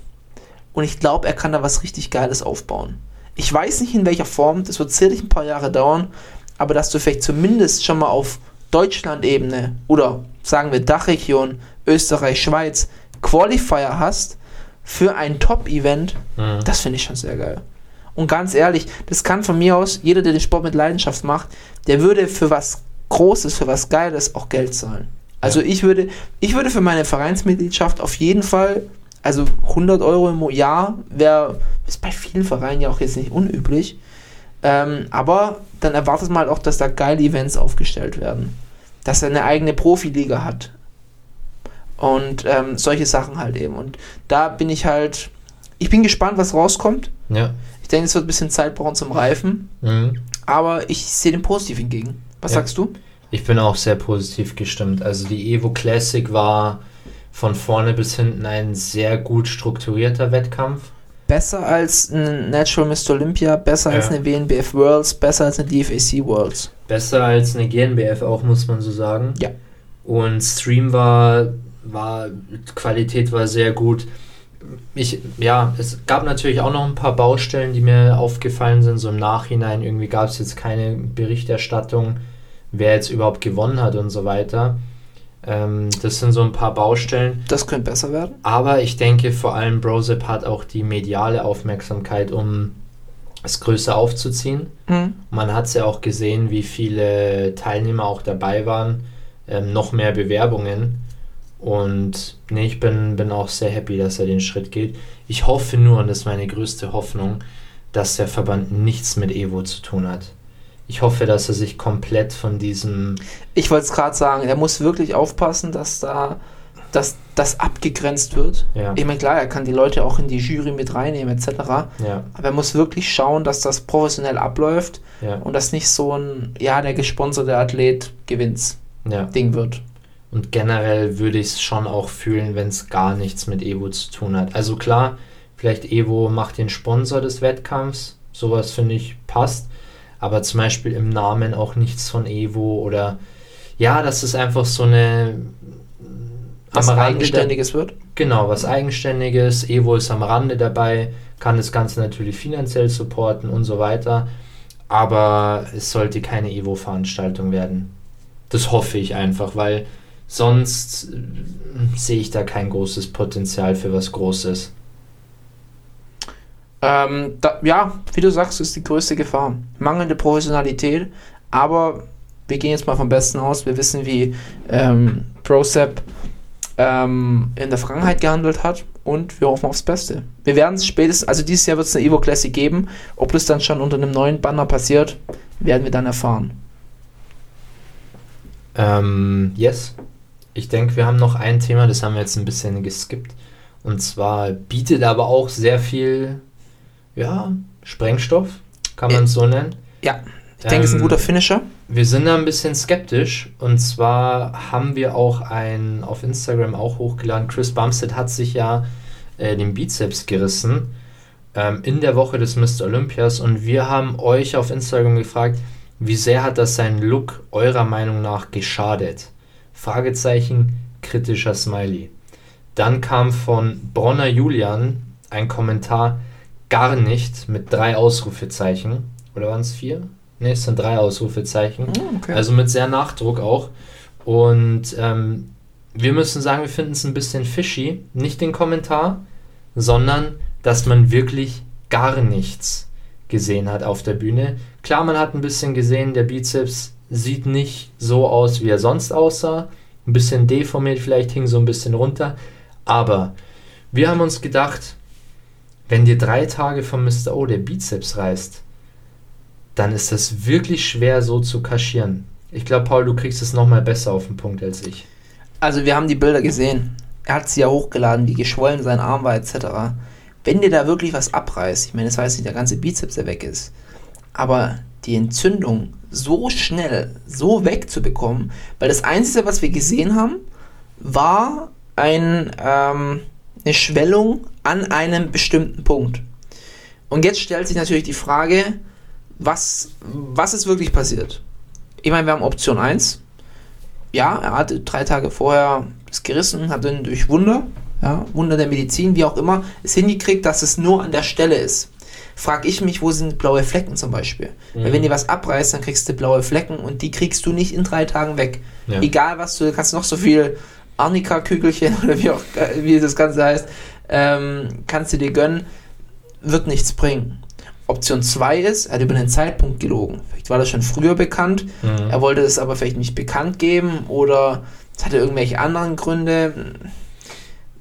und ich glaube, er kann da was richtig Geiles aufbauen. Ich weiß nicht in welcher Form, das wird sicherlich ein paar Jahre dauern, aber dass du vielleicht zumindest schon mal auf Deutschland-Ebene oder sagen wir Dachregion, Österreich, Schweiz Qualifier hast für ein Top-Event, Mhm. das finde ich schon sehr geil. Und ganz ehrlich, das kann von mir aus, jeder, der den Sport mit Leidenschaft macht, der würde für was Großes, für was Geiles auch Geld zahlen. Also ich würde, ich würde für meine Vereinsmitgliedschaft auf jeden Fall, also 100 Euro im Jahr wäre, ist bei vielen Vereinen ja auch jetzt nicht unüblich, ähm, aber dann erwartet man halt auch, dass da geile Events aufgestellt werden. Dass er eine eigene Profiliga hat. Und ähm, solche Sachen halt eben. Und da bin ich halt, ich bin gespannt, was rauskommt. Ja. Ich denke, es wird ein bisschen Zeit brauchen zum Reifen. Mhm. Aber ich sehe dem positiv entgegen. Was Ja. sagst du? Ich bin auch sehr positiv gestimmt. Also die Evo Classic war von vorne bis hinten ein sehr gut strukturierter Wettkampf. Besser als ein Natural Mr. Olympia, besser als Ja. eine WNBF Worlds, besser als eine DFAC Worlds. Besser als eine GNBF auch, muss man so sagen. Ja. Und Stream war, war, Qualität war sehr gut. Ich, ja, es gab natürlich auch noch ein paar Baustellen, die mir aufgefallen sind. So im Nachhinein irgendwie gab es jetzt keine Berichterstattung, wer jetzt überhaupt gewonnen hat und so weiter. Ähm, das sind so ein paar Baustellen. Das könnte besser werden. Aber ich denke, vor allem Brosep hat auch die mediale Aufmerksamkeit, um es größer aufzuziehen. Mhm. Man hat es ja auch gesehen, wie viele Teilnehmer auch dabei waren. Ähm, noch mehr Bewerbungen. Und nee, ich bin, bin auch sehr happy, dass er den Schritt geht. Ich hoffe nur, und das ist meine größte Hoffnung, dass der Verband nichts mit Evo zu tun hat. Ich hoffe, dass er sich komplett von diesem Ich wollte es gerade sagen, er muss wirklich aufpassen, dass da dass das abgegrenzt wird. Ja. Ich meine, klar, er kann die Leute auch in die Jury mit reinnehmen, etc. Ja, Aber er muss wirklich schauen, dass das professionell abläuft ja, und dass nicht so ein, ja, der gesponserte Athlet gewinnt ja. Ding wird. Und generell würde ich es schon auch fühlen, wenn es gar nichts mit Evo zu tun hat. Also klar, vielleicht Evo macht den Sponsor des Wettkampfs. Sowas finde ich passt. Aber zum Beispiel im Namen auch nichts von Evo oder ja, das ist einfach so eine Was am Rande Eigenständiges wird. Genau, was Eigenständiges. Evo ist am Rande dabei, kann das Ganze natürlich finanziell supporten und so weiter. Aber es sollte keine Evo-Veranstaltung werden. Das hoffe ich einfach, weil sonst äh, sehe ich da kein großes Potenzial für was Großes. Ähm, da, ja, wie du sagst, ist die größte Gefahr. Mangelnde Professionalität, aber wir gehen jetzt mal vom Besten aus. Wir wissen, wie ähm, ProSep ähm, in der Vergangenheit gehandelt hat und wir hoffen aufs Beste. Wir werden es spätestens, also dieses Jahr wird es eine Evo Classic geben. Ob das dann schon unter einem neuen Banner passiert, werden wir dann erfahren. Ähm, yes. Ich denke, wir haben noch ein Thema, das haben wir jetzt ein bisschen geskippt. Und zwar bietet aber auch sehr viel, ja, Sprengstoff, kann man es so nennen. Ja, ich denke, es ist ein Ähm, guter Finisher. Wir sind da ein bisschen skeptisch und zwar haben wir auch ein auf Instagram auch hochgeladen. Chris Bumstead hat sich ja äh, den Bizeps gerissen ähm, in der Woche des Mr. Olympias und wir haben euch auf Instagram gefragt, wie sehr hat das seinen Look eurer Meinung nach geschadet? Fragezeichen, kritischer Smiley. Dann kam von Bronner Julian ein Kommentar, gar nicht, mit drei Ausrufezeichen. Oder waren es vier? Ne, es sind drei Ausrufezeichen. okay. Also mit sehr Nachdruck auch. Und ähm, wir müssen sagen, wir finden es ein bisschen fishy. Nicht den Kommentar, sondern dass man wirklich gar nichts gesehen hat auf der Bühne. Klar, man hat ein bisschen gesehen, der Bizeps sieht nicht so aus, wie er sonst aussah. Ein bisschen deformiert, vielleicht hing so ein bisschen runter. Aber wir haben uns gedacht, wenn dir drei Tage vom Mr. O der Bizeps reißt, dann ist das wirklich schwer so zu kaschieren. Ich glaube, Paul, du kriegst es nochmal besser auf den Punkt als ich. Also wir haben die Bilder gesehen. Er hat sie ja hochgeladen, wie geschwollen sein Arm war etc. Wenn dir da wirklich was abreißt, ich meine, das heißt nicht der ganze Bizeps, der weg ist, aber die Entzündung so schnell, so wegzubekommen, weil das Einzige, was wir gesehen haben, war ein, ähm, eine Schwellung an einem bestimmten Punkt. Und jetzt stellt sich natürlich die Frage, was, was ist wirklich passiert? Ich meine, wir haben Option 1. Ja, er hatte drei Tage vorher es gerissen, hat dann durch Wunder, ja, Wunder der Medizin, wie auch immer, es hingekriegt, dass es nur an der Stelle ist. Frag ich mich, wo sind blaue Flecken zum Beispiel? Weil wenn dir was abreißt, dann kriegst du blaue Flecken und die kriegst du nicht in drei Tagen weg. Ja. Egal was du, du kannst noch so viel Arnika-Kügelchen oder wie auch wie das Ganze heißt, ähm, kannst du dir gönnen, wird nichts bringen. Option 2 ist, er hat über den Zeitpunkt gelogen. Vielleicht war das schon früher bekannt, er wollte es aber vielleicht nicht bekannt geben oder es hatte irgendwelche anderen Gründe.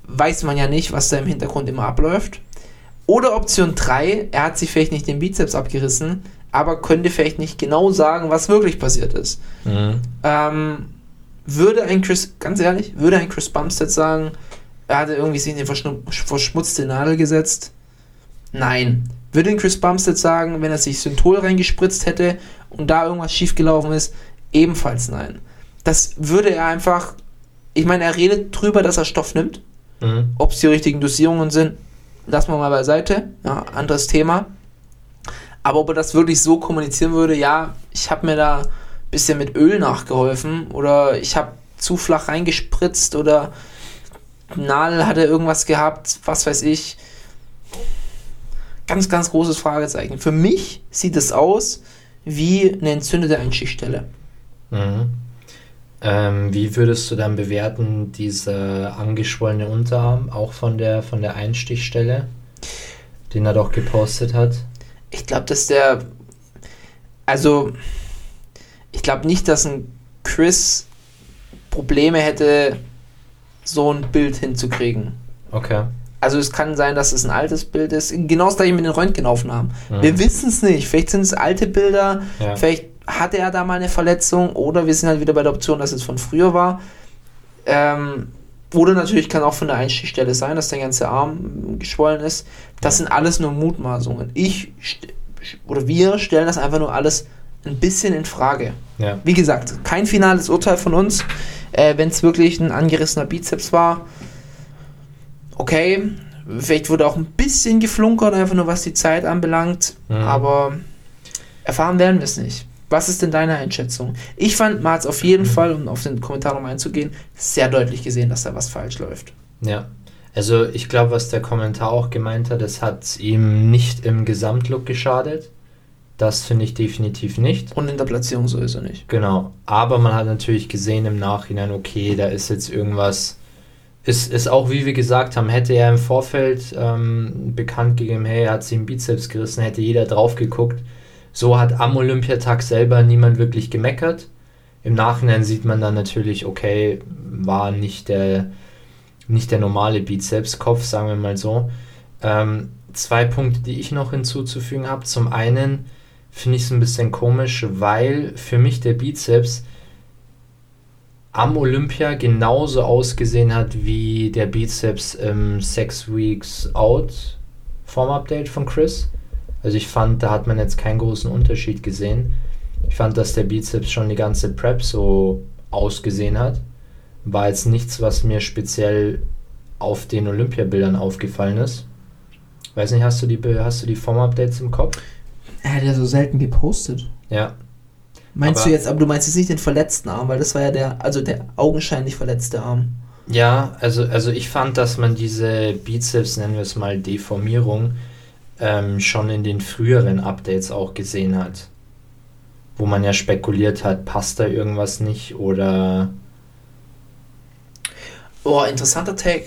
Weiß man ja nicht, was da im Hintergrund immer abläuft. Oder Option 3, er hat sich vielleicht nicht den Bizeps abgerissen, aber könnte vielleicht nicht genau sagen, was wirklich passiert ist. Ähm, würde ein Chris, ganz ehrlich, würde ein Chris Bumstead sagen, er hatte irgendwie sich in verschnu- verschmutzte Nadel gesetzt? Nein. Würde ein Chris Bumstead sagen, wenn er sich Synthol reingespritzt hätte und da irgendwas schiefgelaufen ist? Ebenfalls nein. Das würde er einfach, ich meine, er redet drüber, dass er Stoff nimmt. Mhm. Ob es die richtigen Dosierungen sind, lassen wir mal beiseite. Ja, anderes Thema. Aber ob er das wirklich so kommunizieren würde, ja, ich habe mir da bisschen mit Öl nachgeholfen oder ich habe zu flach reingespritzt oder Nadel hatte irgendwas gehabt, was weiß ich. Ganz, ganz großes Fragezeichen. Für mich sieht es aus wie eine entzündete Einschichtstelle. Mhm. Ähm, wie würdest du dann bewerten, diese angeschwollene Unterarm, auch von der, von der Einstichstelle, den er doch gepostet hat? Ich glaube, dass der. Also, ich glaube nicht, dass ein Chris Probleme hätte, so ein Bild hinzukriegen. Okay. Also es kann sein, dass es ein altes Bild ist. Genau das gleiche mit den Röntgenaufnahmen. Wir wissen es nicht. Vielleicht sind es alte Bilder, Ja. vielleicht hatte er da mal eine Verletzung oder wir sind halt wieder bei der Option, dass es von früher war. Ähm, oder natürlich kann auch von der Einstichstelle sein, dass der ganze Arm geschwollen ist. Das sind alles nur Mutmaßungen. Ich oder wir stellen das einfach nur alles ein bisschen in Frage. Ja. Wie gesagt, kein finales Urteil von uns. Äh, Wenn es wirklich ein angerissener Bizeps war, okay. Vielleicht wurde auch ein bisschen geflunkert, einfach nur was die Zeit anbelangt. Mhm. Aber erfahren werden wir es nicht. Was ist denn deine Einschätzung? Ich fand, man hat es auf jeden Fall, um auf den Kommentar nochmal einzugehen, sehr deutlich gesehen, dass da was falsch läuft. Ja. Also ich glaube, was der Kommentar auch gemeint hat, es hat ihm nicht im Gesamtlook geschadet. Das finde ich definitiv nicht. Und in der Platzierung sowieso nicht. Genau. Aber man hat natürlich gesehen im Nachhinein, okay, da ist jetzt irgendwas. Ist, ist auch, wie wir gesagt haben, hätte er im Vorfeld ähm, bekannt gegeben, hey, er hat sich den Bizeps gerissen, hätte jeder drauf geguckt. So hat am Olympiatag selber niemand wirklich gemeckert. Im Nachhinein sieht man dann natürlich, okay, war nicht der, nicht der normale Bizepskopf, sagen wir mal so. Ähm, zwei Punkte, die ich noch hinzuzufügen habe. Zum einen finde ich es ein bisschen komisch, weil für mich der Bizeps am Olympia genauso ausgesehen hat wie der Bizeps im Six Weeks Out Form Update von Chris. Also ich fand, da hat man jetzt keinen großen Unterschied gesehen. Ich fand, dass der Bizeps schon die ganze Prep so ausgesehen hat. War jetzt nichts, was mir speziell auf den Olympiabildern aufgefallen ist. Weiß nicht, hast du die, hast du die Form-Updates im Kopf? Er hat ja so selten gepostet. Ja. Meinst Aber- du jetzt, aber du meinst jetzt nicht den verletzten Arm, weil das war ja der, also der augenscheinlich verletzte Arm. Ja, also, also ich fand, dass man diese Bizeps, nennen wir es mal Deformierung, ähm, schon in den früheren Updates auch gesehen hat. Wo man ja spekuliert hat, passt da irgendwas nicht oder. Oh, interessanter Take.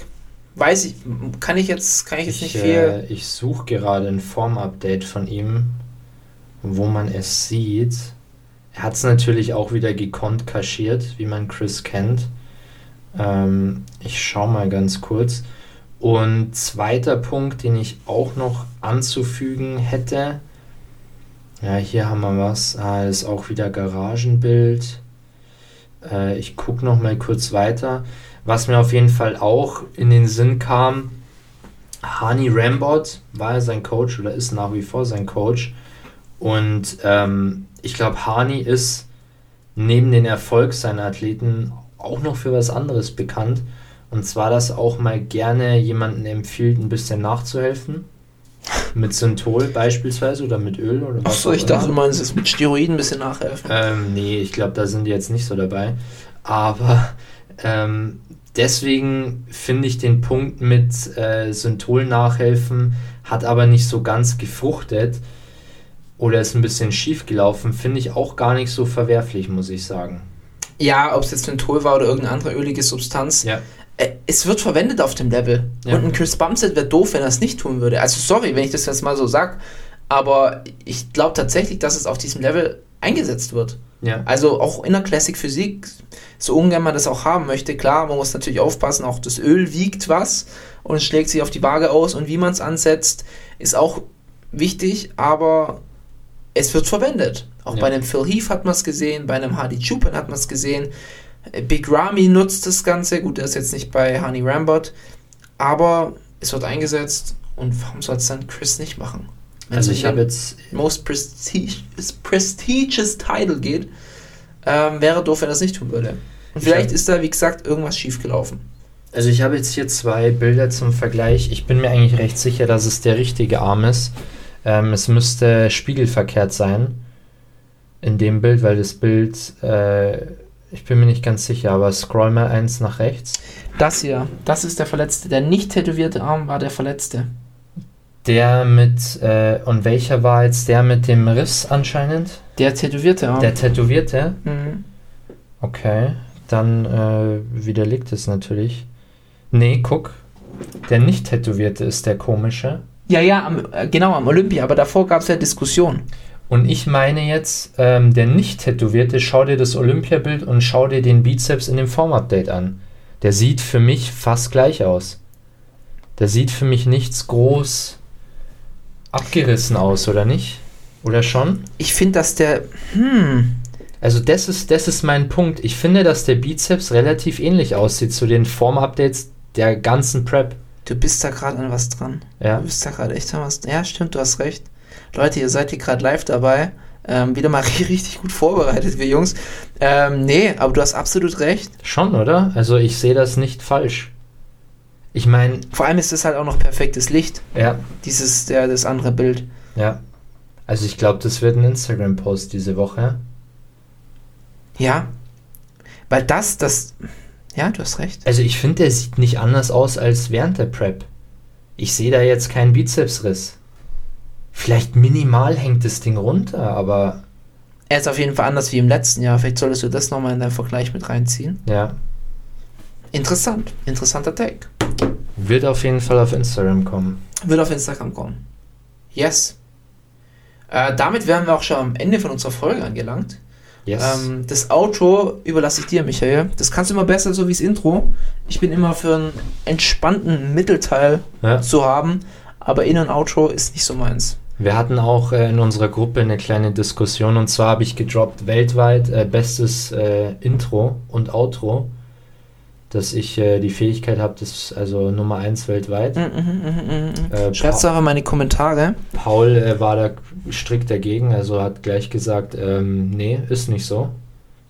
Weiß ich, kann ich jetzt, kann ich jetzt Ich, nicht viel. äh, ich suche gerade ein Form-Update von ihm, wo man es sieht. Er hat es natürlich auch wieder gekonnt kaschiert, wie man Chris kennt. Ähm, ich schaue mal ganz kurz. Und zweiter Punkt, den ich auch noch anzufügen hätte. Ja, hier haben wir was. Ah, ist auch wieder Garagenbild. Äh, ich gucke noch mal kurz weiter. Was mir auf jeden Fall auch in den Sinn kam, Hani Rambot war ja sein Coach oder ist nach wie vor sein Coach. Und ähm, ich glaube, Hani ist neben den Erfolg seiner Athleten auch noch für was anderes bekannt. Und zwar, dass auch mal gerne jemanden empfiehlt, ein bisschen nachzuhelfen. Mit Synthol beispielsweise oder mit Öl oder was Achso, ich dachte, du meinst jetzt mit Steroiden ein bisschen nachhelfen. Ähm, nee, ich glaube, da sind die jetzt nicht so dabei. Aber ähm, deswegen finde ich den Punkt mit äh, Synthol nachhelfen, hat aber nicht so ganz gefruchtet oder ist ein bisschen schief gelaufen, finde ich auch gar nicht so verwerflich, muss ich sagen. Ja, ob es jetzt Menthol war oder irgendeine andere ölige Substanz. Ja. Äh, Es wird verwendet auf dem Level. Ja. Und ein Chris Bumstead wäre doof, wenn er es nicht tun würde. Also sorry, wenn ich das jetzt mal so sag, aber ich glaube tatsächlich, dass es auf diesem Level eingesetzt wird. Ja. Also auch in der Classic Physik, so ungern man das auch haben möchte, klar, man muss natürlich aufpassen, auch das Öl wiegt was und schlägt sich auf die Waage aus und wie man es ansetzt, ist auch wichtig, aber es wird verwendet. Auch Ja. bei einem Phil Heath hat man es gesehen, bei einem Hardy Chupin hat man es gesehen. Big Ramy nutzt das Ganze, gut, der ist jetzt nicht bei Honey Rambert, aber es wird eingesetzt und warum soll es dann Chris nicht machen? Wenn Also ich habe jetzt most prestigious, prestigious Title geht, ähm, wäre doof, wenn er es nicht tun würde. Und Ich vielleicht hab- ist da, wie gesagt, irgendwas schiefgelaufen. Also ich habe jetzt hier zwei Bilder zum Vergleich. Ich bin mir eigentlich recht sicher, dass es der richtige Arm ist. Ähm, es müsste spiegelverkehrt sein in dem Bild, weil das Bild, äh, ich bin mir nicht ganz sicher, aber scroll mal eins nach rechts. Das hier, das ist der Verletzte. Der nicht tätowierte Arm war der Verletzte. Der mit, äh, und welcher war jetzt der mit dem Riss anscheinend? Der tätowierte Arm. Der tätowierte? mhm. Okay, dann äh, widerlegt es natürlich. Nee, guck. Der nicht tätowierte ist der komische. Ja, ja, am, äh, genau, am Olympia, aber davor gab es ja Diskussion. Und ich meine jetzt, ähm, der nicht tätowierte, schau dir das Olympiabild und schau dir den Bizeps in dem Formupdate an. Der sieht für mich fast gleich aus. Der sieht für mich nichts groß abgerissen aus, oder nicht? Oder schon? Ich finde, dass der. Hm. Also das ist, das ist mein Punkt. Ich finde, dass der Bizeps relativ ähnlich aussieht zu den Formupdates der ganzen Prep. Du bist da gerade an was dran. Ja. Du bist da gerade echt an was Ja, stimmt, du hast recht. Leute, ihr seid hier gerade live dabei. Ähm, wieder mal richtig gut vorbereitet, wir Jungs. Ähm, nee, aber du hast absolut recht. Schon, oder? Also ich sehe das nicht falsch. Ich meine, Vor allem ist es halt auch noch perfektes Licht. ja, Dieses, der, das andere Bild. ja. Also ich glaube, das wird ein Instagram-Post diese Woche. Ja. Weil das, das. Ja, du hast recht. Also ich finde, der sieht nicht anders aus als während der Prep. Ich sehe da jetzt keinen Bizepsriss. Vielleicht minimal hängt das Ding runter, aber Er ist auf jeden Fall anders wie im letzten Jahr. Vielleicht solltest du das nochmal in deinen Vergleich mit reinziehen. ja, Interessant. Interessanter Take. wird auf jeden Fall auf Instagram kommen. Wird auf Instagram kommen. Yes. Äh, damit wären wir auch schon am Ende von unserer Folge angelangt. Yes. Ähm, das Outro überlasse ich dir, Michael. Das kannst du immer besser so wie das Intro. Ich bin immer für einen entspannten Mittelteil ja. zu haben, aber In- und Outro ist nicht so meins. Wir hatten auch äh, in unserer Gruppe eine kleine Diskussion und zwar habe ich gedroppt weltweit äh, bestes äh, Intro und Outro, dass ich äh, die Fähigkeit habe, das also Nummer 1 weltweit. Mhm, mhm, mhm. Äh, Schreib's doch in meine Kommentare. Paul äh, war da strikt dagegen, also hat gleich gesagt, ähm, nee, ist nicht so.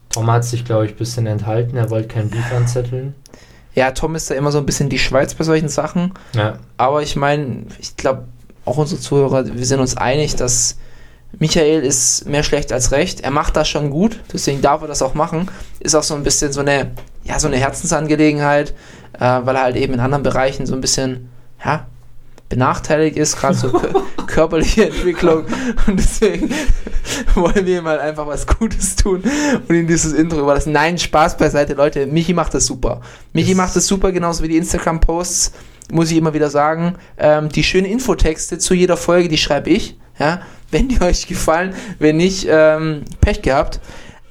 Tom hat sich, glaube ich, ein bisschen enthalten, er wollte kein Beef anzetteln. Ja, Tom ist da immer so ein bisschen die Schweiz bei solchen Sachen. Ja, Aber ich meine, ich glaube, auch unsere Zuhörer, wir sind uns einig, dass Michael ist mehr schlecht als recht. Er macht das schon gut, deswegen darf er das auch machen. Ist auch so ein bisschen so eine, ja, so eine Herzensangelegenheit, äh, weil er halt eben in anderen Bereichen so ein bisschen, ja, benachteiligt ist, gerade so kö- körperliche Entwicklung. Und deswegen wollen wir ihm halt einfach was Gutes tun und ihm dieses Intro überlassen. Nein, Spaß beiseite, Leute. Michi macht das super. Michi Das- macht das super, genauso wie die Instagram-Posts muss ich immer wieder sagen, ähm, die schönen Infotexte zu jeder Folge, die schreibe ich. Ja? Wenn die euch gefallen, wenn nicht, ähm, Pech gehabt.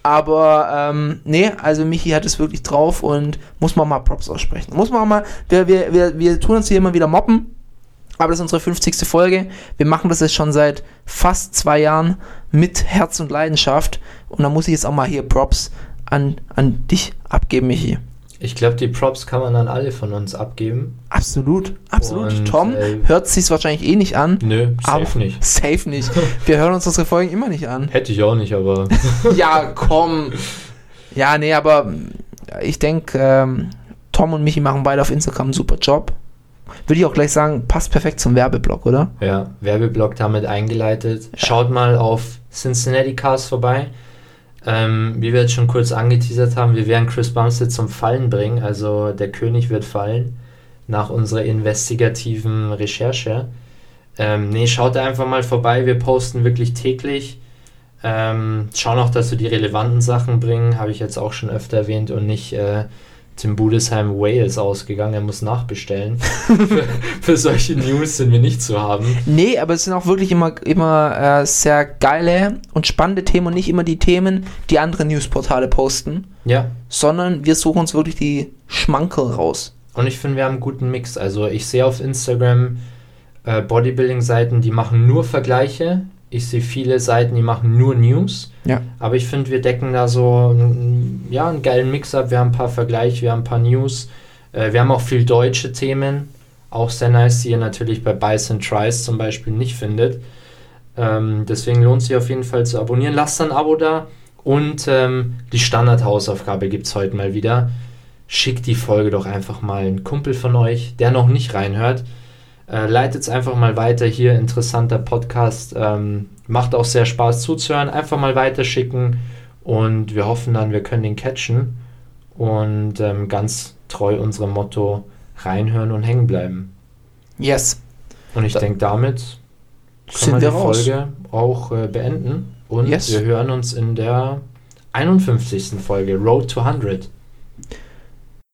Aber ähm, nee, also Michi hat es wirklich drauf und muss man mal Props aussprechen. Muss man mal, wir, wir, wir, wir tun uns hier immer wieder moppen, aber das ist unsere 50. Folge. Wir machen das jetzt schon seit fast zwei Jahren mit Herz und Leidenschaft. Und da muss ich jetzt auch mal hier Props an, an dich abgeben, Michi. Ich glaube, die Props kann man an alle von uns abgeben. Absolut, absolut. Und, Tom äh, hört sich wahrscheinlich eh nicht an. Nö, safe aber- nicht. Safe nicht. Wir hören uns unsere Folgen immer nicht an. Hätte ich auch nicht, aber ja, komm. Ja, nee, aber mm, ich denke, ähm, Tom und Michi machen beide auf Instagram einen super Job. Würde ich auch gleich sagen, passt perfekt zum Werbeblock, oder? ja, Werbeblock damit eingeleitet. Schaut mal auf Cincinnati Cars vorbei. Ähm, wie wir jetzt schon kurz angeteasert haben, wir werden Chris Bumstead zum Fallen bringen. Also der König wird fallen nach unserer investigativen Recherche. Ähm, nee, schaut einfach mal vorbei. Wir posten wirklich täglich. Ähm, schauen auch, dass wir die relevanten Sachen bringen. Habe ich jetzt auch schon öfter erwähnt und nicht äh, Tim Budesheim Wales ausgegangen. Er muss nachbestellen. für, für solche News sind wir nicht zu haben. Nee, aber es sind auch wirklich immer, immer äh, sehr geile und spannende Themen und nicht immer die Themen, die andere Newsportale posten, Ja, sondern wir suchen uns wirklich die Schmankerl raus. Und ich finde, wir haben einen guten Mix. Also ich sehe auf Instagram äh, Bodybuilding-Seiten, die machen nur Vergleiche. Ich sehe viele Seiten, die machen nur News. Ja. Aber ich finde, wir decken da so ja, einen geilen Mix ab. Wir haben ein paar Vergleiche, wir haben ein paar News. Äh, wir haben auch viel deutsche Themen. Auch sehr nice, die ihr natürlich bei Bison Tries zum Beispiel nicht findet. Ähm, deswegen lohnt sich auf jeden Fall zu abonnieren. Lasst ein Abo da. Und ähm, die Standardhausaufgabe gibt es heute mal wieder. Schickt die Folge doch einfach mal einen Kumpel von euch, der noch nicht reinhört. Äh, Leitet es einfach mal weiter hier. Interessanter Podcast. Ähm, macht auch sehr Spaß zuzuhören. Einfach mal weiterschicken. Und wir hoffen dann, wir können den catchen. Und ähm, ganz treu unserem Motto reinhören und hängen bleiben. Yes. Und ich Da- denke, damit können Sind wir wir die raus. Folge auch äh, beenden. Und Yes. wir hören uns in der 51. Folge Road to 100.